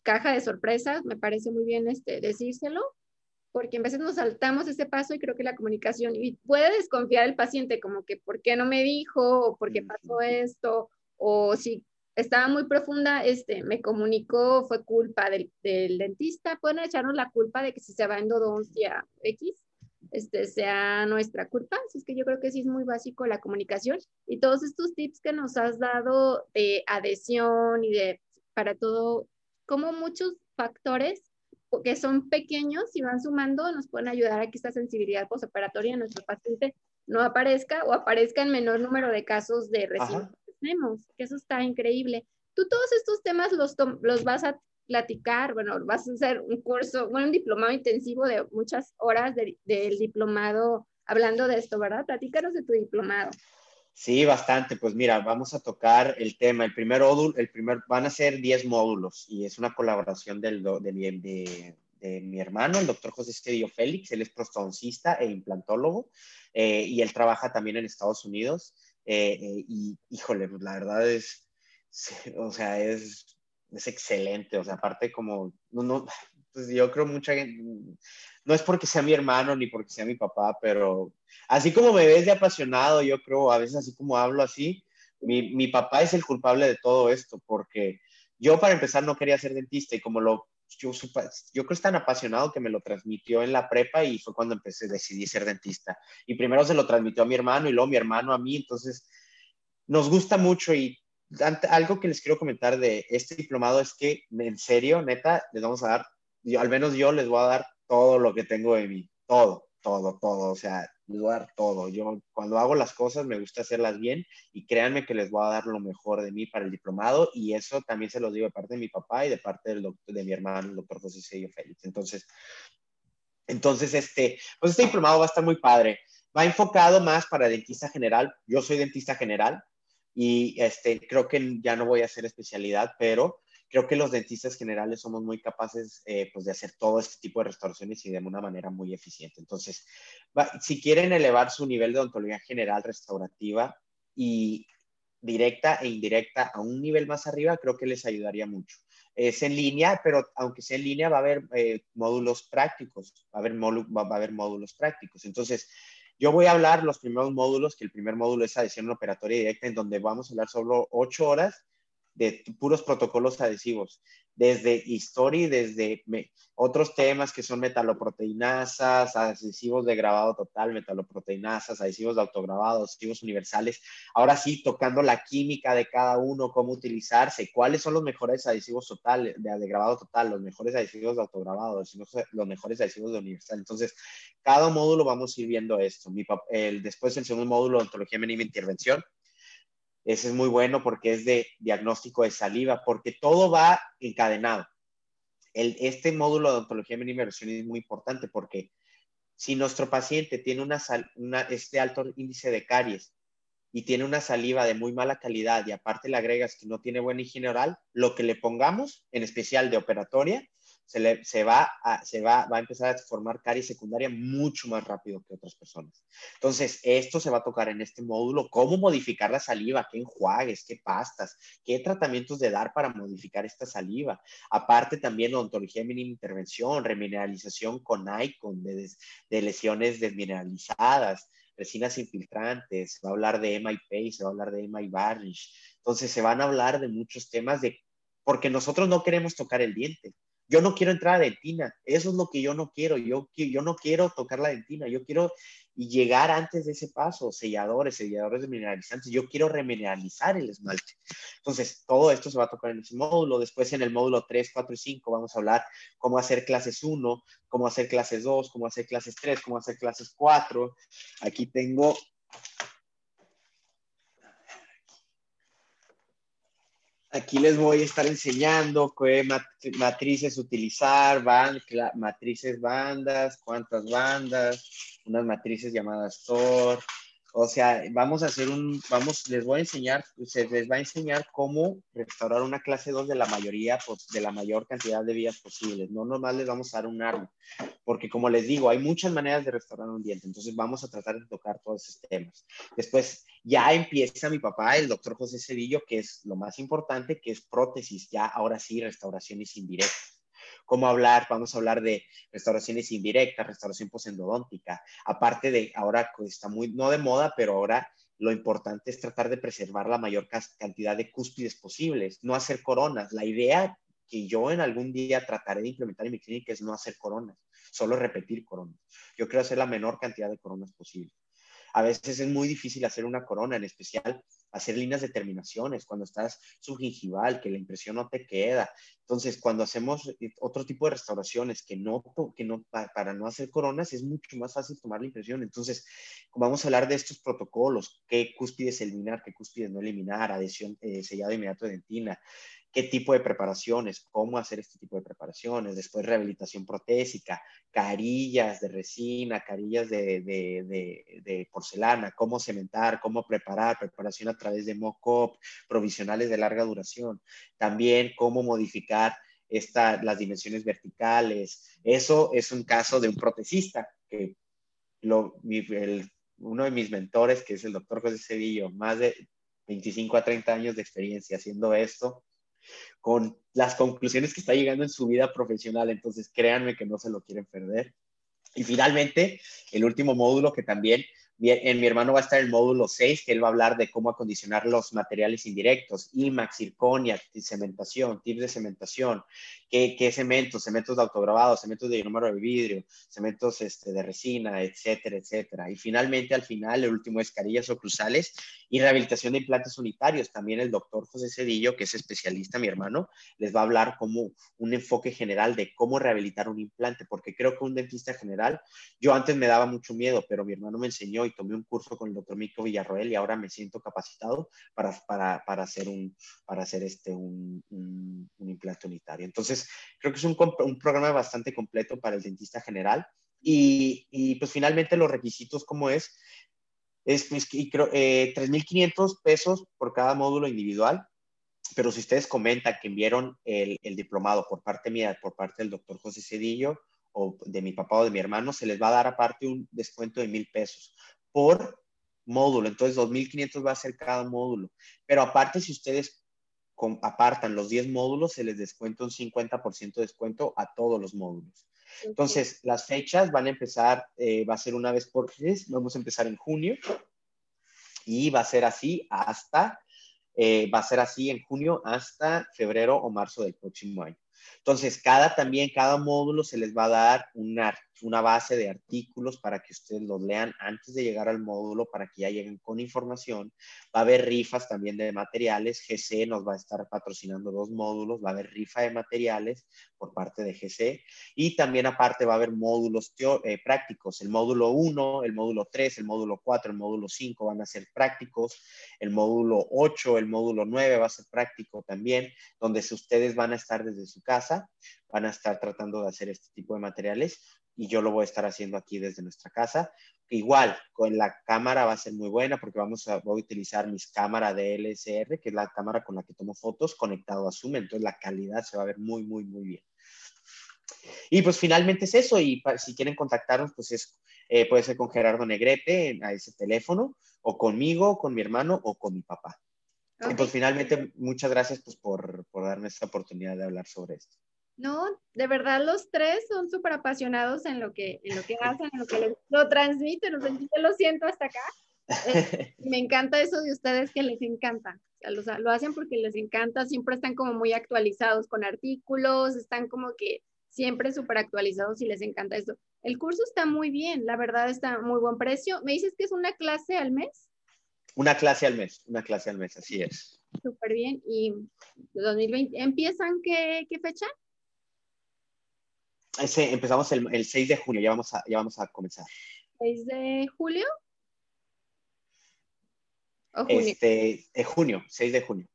caja de sorpresas, me parece muy bien este, decírselo, porque a veces nos saltamos ese paso y creo que la comunicación, y puede desconfiar el paciente como que, ¿por qué no me dijo? ¿O por qué pasó esto? O si estaba muy profunda, este, me comunicó, fue culpa del, del dentista, pueden echarnos la culpa de que si se va endodoncia X, este, sea nuestra culpa. Así es que yo creo que sí es muy básico la comunicación y todos estos tips que nos has dado de adhesión y de para todo, como muchos factores que son pequeños y van sumando, nos pueden ayudar a que esta sensibilidad postoperatoria en nuestro paciente no aparezca o aparezca en menor número de casos de recién que tenemos, que eso está increíble. Tú todos estos temas los, los vas a platicar, bueno, vas a hacer un curso, bueno, un diplomado intensivo de muchas horas del diplomado hablando de esto, ¿verdad? Platícanos de tu diplomado. Sí, bastante. Pues mira, vamos a tocar el tema. El primer módulo, el primer, van a ser 10 módulos y es una colaboración del, de, de, de, mi hermano, el doctor José Cedillo Félix. Él es prostodoncista e implantólogo eh, y él trabaja también en Estados Unidos. Eh, eh, y híjole, pues la verdad es, o sea, es, es excelente. O sea, aparte como, no, no, pues yo creo mucha gente, no es porque sea mi hermano ni porque sea mi papá, pero así como me ves de apasionado, yo creo, a veces así como hablo así, mi, mi papá es el culpable de todo esto, porque yo para empezar no quería ser dentista y como lo, yo, yo creo es tan apasionado que me lo transmitió en la prepa y fue cuando empecé, decidí ser dentista. Y primero se lo transmitió a mi hermano y luego mi hermano a mí, entonces nos gusta mucho y algo que les quiero comentar de este diplomado es que en serio, neta, les vamos a dar, yo, al menos yo les voy a dar todo lo que tengo de mí, todo, todo, todo, o sea, dar todo. Yo cuando hago las cosas me gusta hacerlas bien y créanme que les voy a dar lo mejor de mí para el diplomado y eso también se los digo de parte de mi papá y de parte del doctor, de mi hermano, el doctor José Sello Félix. Entonces, entonces, este, pues este diplomado va a estar muy padre. Va enfocado más para dentista general. Yo soy dentista general y este, creo que ya no voy a hacer especialidad, pero creo que los dentistas generales somos muy capaces eh, pues de hacer todo este tipo de restauraciones y de una manera muy eficiente. Entonces, si quieren elevar su nivel de odontología general restaurativa y directa e indirecta a un nivel más arriba, creo que les ayudaría mucho. Es en línea, pero aunque sea en línea, va a haber eh, módulos prácticos, va a haber, va a haber módulos prácticos. Entonces, yo voy a hablar los primeros módulos, que el primer módulo es adhesión operatoria directa, en donde vamos a hablar solo ocho horas de puros protocolos adhesivos, desde History, desde otros temas que son metaloproteinasas, adhesivos de grabado total, metaloproteinasas, adhesivos de autograbado, adhesivos universales. Ahora sí, tocando la química de cada uno, cómo utilizarse, cuáles son los mejores adhesivos total, de, grabado total, los mejores adhesivos de autograbado, los mejores adhesivos de universal. Entonces, cada módulo vamos a ir viendo esto. Mi, el, después, el segundo módulo, ontología mínima intervención, ese es muy bueno porque es de diagnóstico de saliva, porque todo va encadenado. Este módulo de odontología mínima inversión es muy importante porque si nuestro paciente tiene una, una, este alto índice de caries y tiene una saliva de muy mala calidad y aparte le agregas que no tiene buena higiene oral, lo que le pongamos, en especial de operatoria, se, le, se, va a, se va, va a empezar a formar caries secundaria mucho más rápido que otras personas. Entonces, esto se va a tocar en este módulo, cómo modificar la saliva, qué enjuagues, qué pastas, qué tratamientos de dar para modificar esta saliva. Aparte también odontología de mínima intervención, remineralización con ICON de, de lesiones desmineralizadas, resinas infiltrantes, se va a hablar de MI se va a hablar de MI Varnish. Entonces se van a hablar de muchos temas de, porque nosotros no queremos tocar el diente. Yo no quiero entrar a dentina, eso es lo que yo no quiero, yo, yo no quiero tocar la dentina, yo quiero llegar antes de ese paso, selladores, selladores de mineralizantes, yo quiero remineralizar el esmalte. Entonces, todo esto se va a tocar en ese módulo, después en el módulo 3, 4 y 5 vamos a hablar cómo hacer clases 1, cómo hacer clases 2, cómo hacer clases 3, cómo hacer clases 4. Aquí tengo Aquí les voy a estar enseñando qué matrices utilizar, matrices bandas, cuántas bandas, unas matrices llamadas TOR, o sea, vamos a hacer un, vamos, les voy a enseñar, se les va a enseñar cómo restaurar una clase 2 de la mayoría, pues, de la mayor cantidad de vías posibles. No nomás les vamos a dar un arma, porque como les digo, hay muchas maneras de restaurar un diente, entonces vamos a tratar de tocar todos esos temas. Después ya empieza mi papá, el doctor José Cedillo, que es lo más importante, que es prótesis, ya ahora sí, restauraciones indirectas cómo hablar, vamos a hablar de restauraciones indirectas, restauración posendodóntica, aparte de ahora está muy, no de moda, pero ahora lo importante es tratar de preservar la mayor cantidad de cúspides posibles, no hacer coronas. La idea que yo en algún día trataré de implementar en mi clínica es no hacer coronas, solo repetir coronas. Yo quiero hacer la menor cantidad de coronas posible. A veces es muy difícil hacer una corona, en especial hacer líneas de terminaciones, cuando estás subgingival, que la impresión no te queda. Entonces, cuando hacemos eh, otro tipo de restauraciones que no, que no para no hacer coronas, es mucho más fácil tomar la impresión. Entonces, vamos a hablar de estos protocolos, qué cúspides eliminar, qué cúspides no eliminar, adhesión, eh, sellado inmediato de dentina, qué tipo de preparaciones, cómo hacer este tipo de preparaciones, después rehabilitación protésica, carillas de resina, carillas de, porcelana, cómo cementar, cómo preparar, preparación a través de mock-up, provisionales de larga duración, también cómo modificar esta, las dimensiones verticales. Eso es un caso de un protecista, que lo, uno de mis mentores, que es el doctor José Cedillo, más de 25 a 30 años de experiencia haciendo esto, con las conclusiones que está llegando en su vida profesional. Entonces, créanme que no se lo quieren perder. Y finalmente, el último módulo que también en mi hermano va a estar el módulo 6, que él va a hablar de cómo acondicionar los materiales indirectos, IMAX, circonia, cementación, tips de cementación, qué, qué cementos, cementos de autograbado, cementos de número de vidrio, cementos este, de resina, etcétera, etcétera. Y finalmente, al final, el último es carillas o cruzales y rehabilitación de implantes unitarios. También el doctor José Cedillo, que es especialista, mi hermano, les va a hablar como un enfoque general de cómo rehabilitar un implante, porque creo que un dentista general, yo antes me daba mucho miedo, pero mi hermano me enseñó y tomé un curso con el doctor Mico Villarroel y ahora me siento capacitado para, para, para hacer, un, para hacer este, un, un, implante unitario. Entonces, creo que es un, un, programa bastante completo para el dentista general. Y, y pues finalmente los requisitos, como es? Es pues, eh, 3.500 pesos por cada módulo individual pero si ustedes comentan que enviaron el, el, diplomado por parte mía, por parte del doctor José Cedillo, o de mi papá o de mi hermano, se les va a dar aparte un descuento de mil pesos por módulo. Entonces, 2.500 va a ser cada módulo. Pero aparte, si ustedes apartan los 10 módulos, se les descuenta un 50% de descuento a todos los módulos. Entonces, las fechas van a empezar, eh, va a ser una vez por mes, vamos a empezar en junio y va a ser así hasta, eh, va a ser así en junio hasta febrero o marzo del próximo año. Entonces, cada también, cada módulo se les va a dar una, una base de artículos para que ustedes los lean antes de llegar al módulo, para que ya lleguen con información. Va a haber rifas también de materiales. GC nos va a estar patrocinando dos módulos. Va a haber rifa de materiales por parte de GC. Y también aparte va a haber módulos eh, prácticos. El módulo 1, el módulo 3, el módulo 4, el módulo 5 van a ser prácticos. El módulo 8, el módulo 9 va a ser práctico también, donde ustedes van a estar desde su casa, van a estar tratando de hacer este tipo de materiales y yo lo voy a estar haciendo aquí desde nuestra casa. Igual, con la cámara va a ser muy buena porque vamos a, voy a utilizar mis cámaras de LSR, que es la cámara con la que tomo fotos, conectado a Zoom, entonces la calidad se va a ver muy, muy, muy bien. Y pues finalmente es eso, y si quieren contactarnos, pues es, eh, puede ser con Gerardo Negrete a ese teléfono, o conmigo, con mi hermano, o con mi papá. Y pues finalmente, muchas gracias pues, por, por darme esta oportunidad de hablar sobre esto. No, de verdad los tres son súper apasionados en lo que, en lo que <laughs> hacen, en lo que les, lo transmiten, yo lo siento hasta acá. Eh, <laughs> me encanta eso de ustedes que les encanta. O sea, lo, hacen porque les encanta, siempre están como muy actualizados con artículos, están como que siempre súper actualizados y les encanta eso. El curso está muy bien, la verdad está muy buen precio. ¿Me dices que es una clase al mes? Una clase al mes, una clase al mes, así es. Súper bien. ¿Y 2020 empiezan qué, qué fecha? Ese, empezamos el, el, 6 de junio, ya vamos, a, ya vamos a comenzar. ¿6 de julio? ¿O junio? Este, de junio, 6 de junio.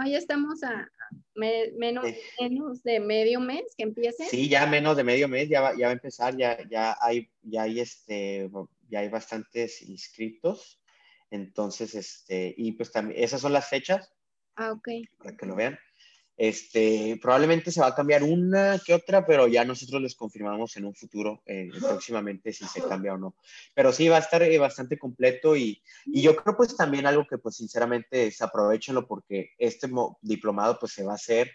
Ah, ya estamos a, menos, menos de medio mes que empiece. Sí, ya menos de medio mes, ya va, ya va a empezar, ya, ya, hay, ya, hay este, ya hay bastantes inscritos. Entonces, este, y pues también, esas son las fechas. Ah, ok. Para que lo vean. Este, probablemente se va a cambiar una que otra, pero ya nosotros les confirmamos en un futuro, eh, próximamente, si se cambia o no. Pero sí, va a estar eh, bastante completo y, y, yo creo pues también algo que pues sinceramente es aprovechenlo porque este diplomado pues se va a hacer,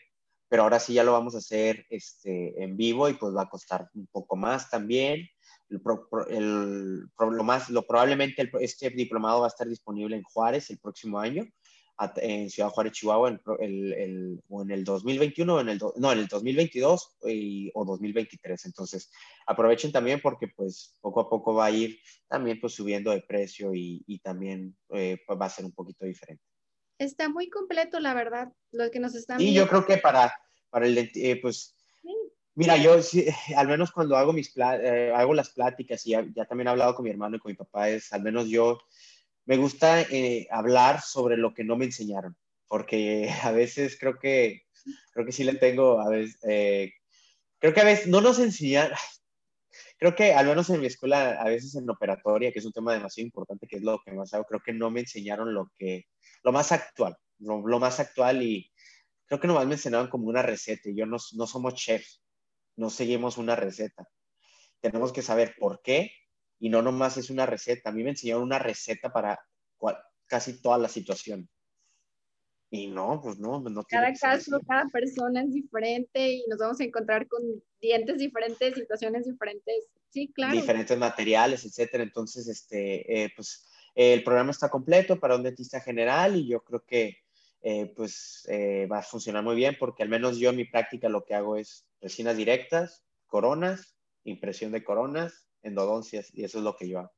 pero ahora sí ya lo vamos a hacer este, en vivo y pues va a costar un poco más también. El, el, lo más, lo, probablemente este diplomado va a estar disponible en Juárez el próximo año en Ciudad Juárez, Chihuahua, el, el, o en el 2021, o en el, no, en el 2022 o 2023. Entonces, aprovechen también porque pues poco a poco va a ir también pues subiendo de precio y, y también eh, pues, va a ser un poquito diferente. Está muy completo, la verdad, lo que nos están... Y yo creo que para, para el, eh, pues, Mira, yo <laughs> al menos cuando hago, mis eh, hago las pláticas y ya, ya, también he hablado con mi hermano y con mi papá, es al menos yo me gusta eh, hablar sobre lo que no me enseñaron, porque <laughs> a veces creo que, creo que sí le tengo, a veces, eh, creo que a veces no nos enseñan, <sighs> creo que al menos en mi escuela, a veces en operatoria, que es un tema demasiado importante, que es lo que más hago, creo que no me enseñaron lo que, lo más actual, lo, más actual y creo que nomás me enseñaron como una receta yo no, no somos chefs, no seguimos una receta. Tenemos que saber por qué y no nomás es una receta. A mí me enseñaron una receta para casi toda la situación. Y no, pues no, no Cada caso, cada persona es diferente y nos vamos a encontrar con dientes diferentes, situaciones diferentes. Sí, claro. Diferentes materiales, etcétera. Entonces, este, eh, pues el programa está completo para un dentista general y yo creo que eh, pues eh, va a funcionar muy bien porque al menos yo en mi práctica lo que hago es resinas directas, coronas, impresión de coronas endodoncias y eso es lo que yo hago.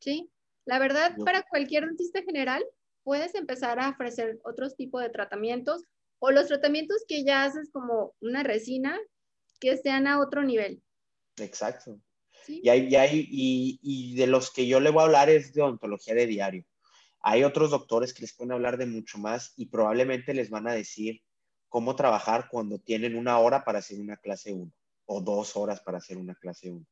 Sí, la verdad, para cualquier dentista general puedes empezar a ofrecer otros tipos de tratamientos o los tratamientos que ya haces como una resina que sean a otro nivel. Exacto. Y, hay, y, hay, y, y, de los que yo le voy a hablar es de odontología de diario. Hay otros doctores que les pueden hablar de mucho más y probablemente les van a decir cómo trabajar cuando tienen una hora para hacer una clase 1 o dos horas para hacer una clase 1.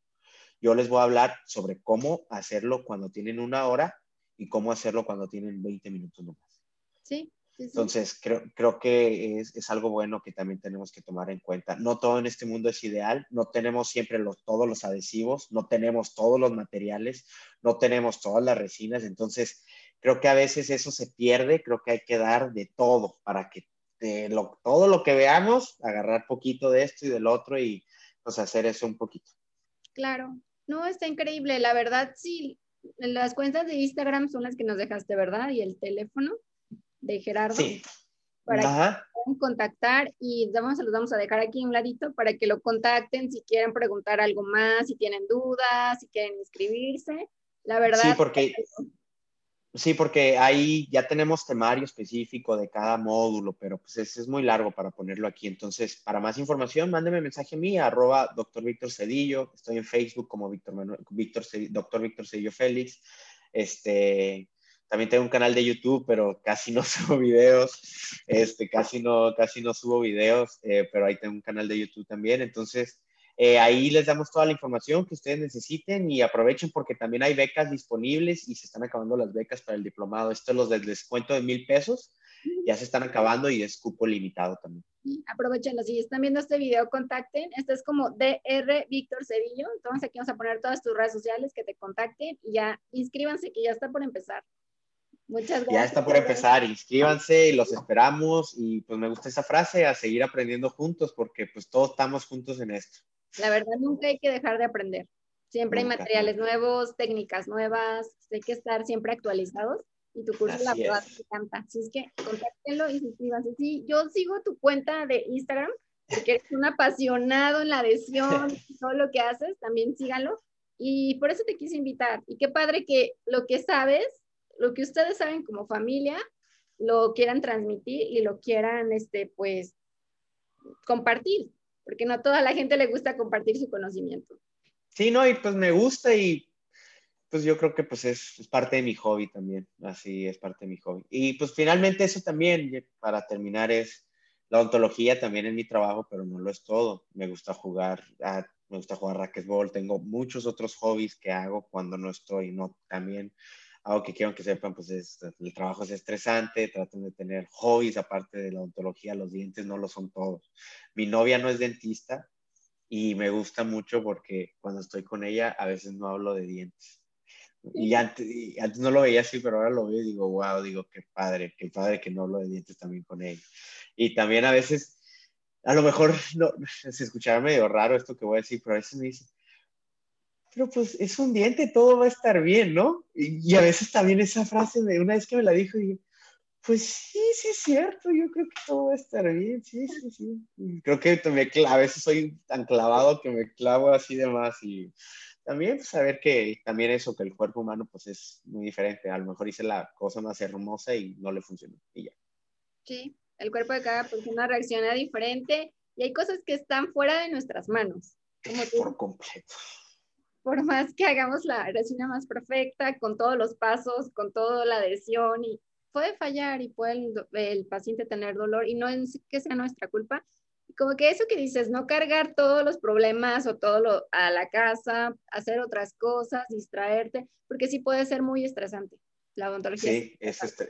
Yo les voy a hablar sobre cómo hacerlo cuando tienen una hora y cómo hacerlo cuando tienen 20 minutos nomás. Sí. Sí, Entonces, creo, creo que es, es, algo bueno que también tenemos que tomar en cuenta. No todo en este mundo es ideal, no tenemos siempre los, todos los adhesivos, no tenemos todos los materiales, no tenemos todas las resinas, entonces creo que a veces eso se pierde, creo que hay que dar de todo para que de lo, todo lo que veamos, agarrar poquito de esto y del otro y pues hacer eso un poquito. Claro, no, está increíble. La verdad, sí, las cuentas de Instagram son las que nos dejaste, ¿verdad? Y el teléfono de Gerardo. Sí. Para que puedan contactar y vamos, los vamos a dejar aquí un ladito para que lo contacten si quieren preguntar algo más, si tienen dudas, si quieren inscribirse. La verdad. Sí, porque Sí, porque ahí ya tenemos temario específico de cada módulo, pero pues es, es, muy largo para ponerlo aquí. Entonces, para más información, mándeme mensaje a mí, arroba doctor Víctor Cedillo. Estoy en Facebook como Víctor Manuel, Víctor doctor Víctor Cedillo Félix. Este, también tengo un canal de YouTube, pero casi no <laughs> subo videos. Este, casi no, casi no subo videos, eh, pero ahí tengo un canal de YouTube también. Entonces, eh, ahí les damos toda la información que ustedes necesiten y aprovechen porque también hay becas disponibles y se están acabando las becas para el diplomado. Esto es los del descuento de mil pesos, ya se están acabando y es cupo limitado también. Aprovechenlo, si están viendo este video, contacten. Este es como DR Víctor Cedillo. Entonces aquí vamos a poner todas tus redes sociales que te contacten y ya inscríbanse que ya está por empezar. Muchas gracias. Ya está por empezar, inscríbanse y los esperamos y pues me gusta esa frase, a seguir aprendiendo juntos porque pues todos estamos juntos en esto. La verdad, nunca hay que dejar de aprender. Siempre hay materiales nuevos, técnicas nuevas, hay que estar siempre actualizados y tu curso la verdad me encanta. Así es que contáctenlo y suscríbanse. Sí, yo sigo tu cuenta de Instagram porque eres un apasionado en la adhesión, <laughs> todo lo que haces, también síganlo. Y por eso te quise invitar. Y qué padre que lo que sabes lo que ustedes saben como familia lo quieran transmitir y lo quieran, este, pues, compartir, porque no a toda la gente le gusta compartir su conocimiento. Sí, no, y pues me gusta y pues yo creo que pues es, es, parte de mi hobby también, así es parte de mi hobby. Y pues finalmente eso también, para terminar, es la ontología también en mi trabajo, pero no lo es todo. Me gusta jugar, ah, me gusta jugar racquetball, tengo muchos otros hobbies que hago cuando no estoy, no, también algo que quiero que sepan, pues es, el trabajo es estresante, traten de tener hobbies aparte de la odontología, los dientes no lo son todos. Mi novia no es dentista y me gusta mucho porque cuando estoy con ella a veces no hablo de dientes. Y antes, antes no lo veía así, pero ahora lo veo y digo, wow, digo, qué padre, qué padre que no hablo de dientes también con ella. Y también a veces, a lo mejor no, <laughs> se escuchará medio raro esto que voy a decir, pero a veces me dice, pero pues es un diente, todo va a estar bien, ¿no? Y, a veces también esa frase, de una vez que me la dijo, y pues sí, sí es cierto, yo creo que todo va a estar bien, sí, sí, sí. creo que me, a veces soy tan clavado que me clavo así de más y también pues, saber que también eso, que el cuerpo humano pues es muy diferente, a lo mejor hice la cosa más hermosa y no le funcionó y ya. Sí, el cuerpo de cada persona reacciona diferente y hay cosas que están fuera de nuestras manos. Como Por completo por más que hagamos la resina más perfecta, con todos los pasos, con toda la adhesión, y puede fallar y puede el, paciente tener dolor y no es que sea nuestra culpa. Como que eso que dices, no cargar todos los problemas o todo lo a la casa, hacer otras cosas, distraerte, porque sí puede ser muy estresante. La odontología. Sí, es este,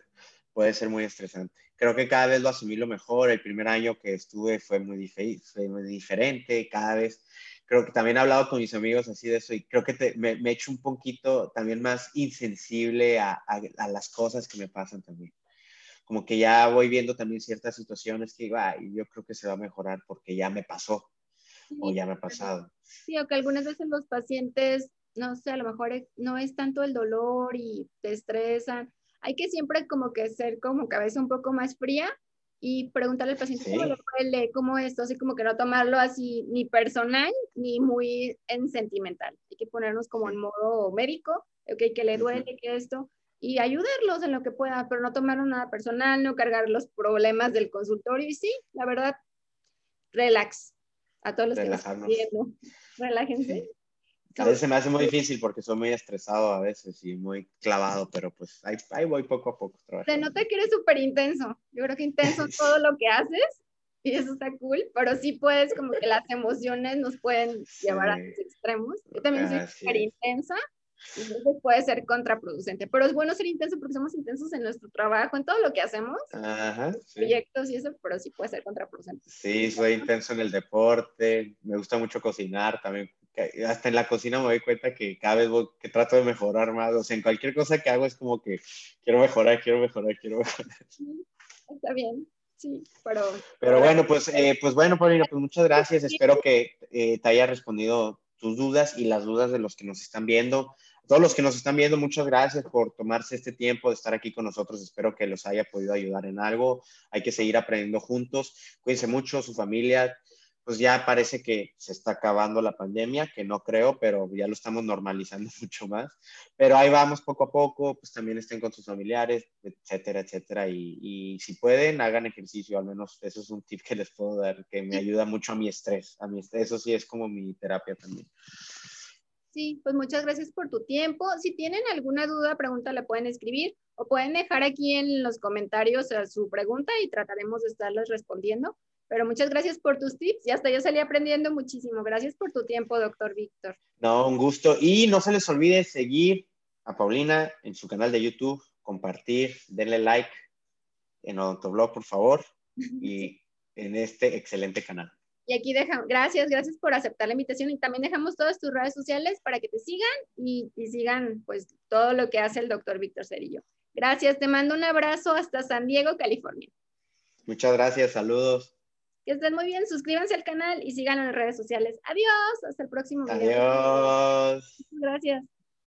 puede ser muy estresante. Creo que cada vez lo asumí lo mejor. El primer año que estuve fue muy, fue muy diferente. Cada vez creo que también he hablado con mis amigos así de eso y creo que me, me he hecho un poquito también más insensible a, a, las cosas que me pasan también. Como que ya voy viendo también ciertas situaciones que y yo creo que se va a mejorar porque ya me pasó o ya me ha pasado. Sí, o que algunas veces los pacientes, no sé, a lo mejor no es tanto el dolor y te estresan. Hay que siempre como que ser como cabeza un poco más fría y preguntarle al paciente cómo le duele, cómo esto, así como que no tomarlo así ni personal ni muy en sentimental. Hay que ponernos como en modo médico, okay, que le duele, que esto, y ayudarlos en lo que pueda, pero no tomar nada personal, no cargar los problemas del consultorio. Y sí, la verdad, relax. A todos los que están viendo, relájense. A veces me hace muy difícil porque soy muy estresado a veces y muy clavado, pero pues ahí, voy poco a poco. Se nota que eres súper intenso. Yo creo que intenso <laughs> todo lo que haces y eso está cool, pero sí puedes, como que las emociones nos pueden llevar a los extremos. Yo también soy súper intensa, entonces puede ser contraproducente, pero es bueno ser intenso porque somos intensos en nuestro trabajo, en todo lo que hacemos, Ajá, proyectos y eso, pero sí puede ser contraproducente. Sí, soy intenso en el deporte, me gusta mucho cocinar, también hasta en la cocina me doy cuenta que cada vez que trato de mejorar más, o sea, en cualquier cosa que hago es como que quiero mejorar, quiero mejorar, quiero mejorar. Está bien, sí, pero... Pero bueno, pues, eh, pues bueno, Paulina, pues muchas gracias, espero que eh, te haya respondido tus dudas y las dudas de los que nos están viendo. A todos los que nos están viendo, muchas gracias por tomarse este tiempo de estar aquí con nosotros. Espero que los haya podido ayudar en algo. Hay que seguir aprendiendo juntos. Cuídense mucho, su familia pues ya parece que se está acabando la pandemia, que no creo, pero ya lo estamos normalizando <laughs> mucho más. Pero ahí vamos poco a poco, pues también estén con sus familiares, etcétera, etcétera. Y, si pueden, hagan ejercicio, al menos eso es un tip que les puedo dar, que me ayuda mucho a mi estrés. A mi estrés, eso sí es como mi terapia también. Sí, pues muchas gracias por tu tiempo. Si tienen alguna duda, pregunta, la pueden escribir o pueden dejar aquí en los comentarios eh, su pregunta y trataremos de estarles respondiendo. Pero muchas gracias por tus tips y hasta yo salí aprendiendo muchísimo. Gracias por tu tiempo, doctor Víctor. No, un gusto. Y no se les olvide seguir a Paulina en su canal de YouTube, compartir, denle like en Odontoblog, por favor, y <laughs> en este excelente canal. Y aquí dejamos, gracias, gracias por aceptar la invitación y también dejamos todas tus redes sociales para que te sigan y, y sigan pues todo lo que hace el doctor Víctor Cerillo. Gracias, te mando un abrazo hasta San Diego, California. Muchas gracias, saludos. Que estén muy bien, suscríbanse al canal y síganlo en redes sociales. Adiós, hasta el próximo video. Adiós. Gracias.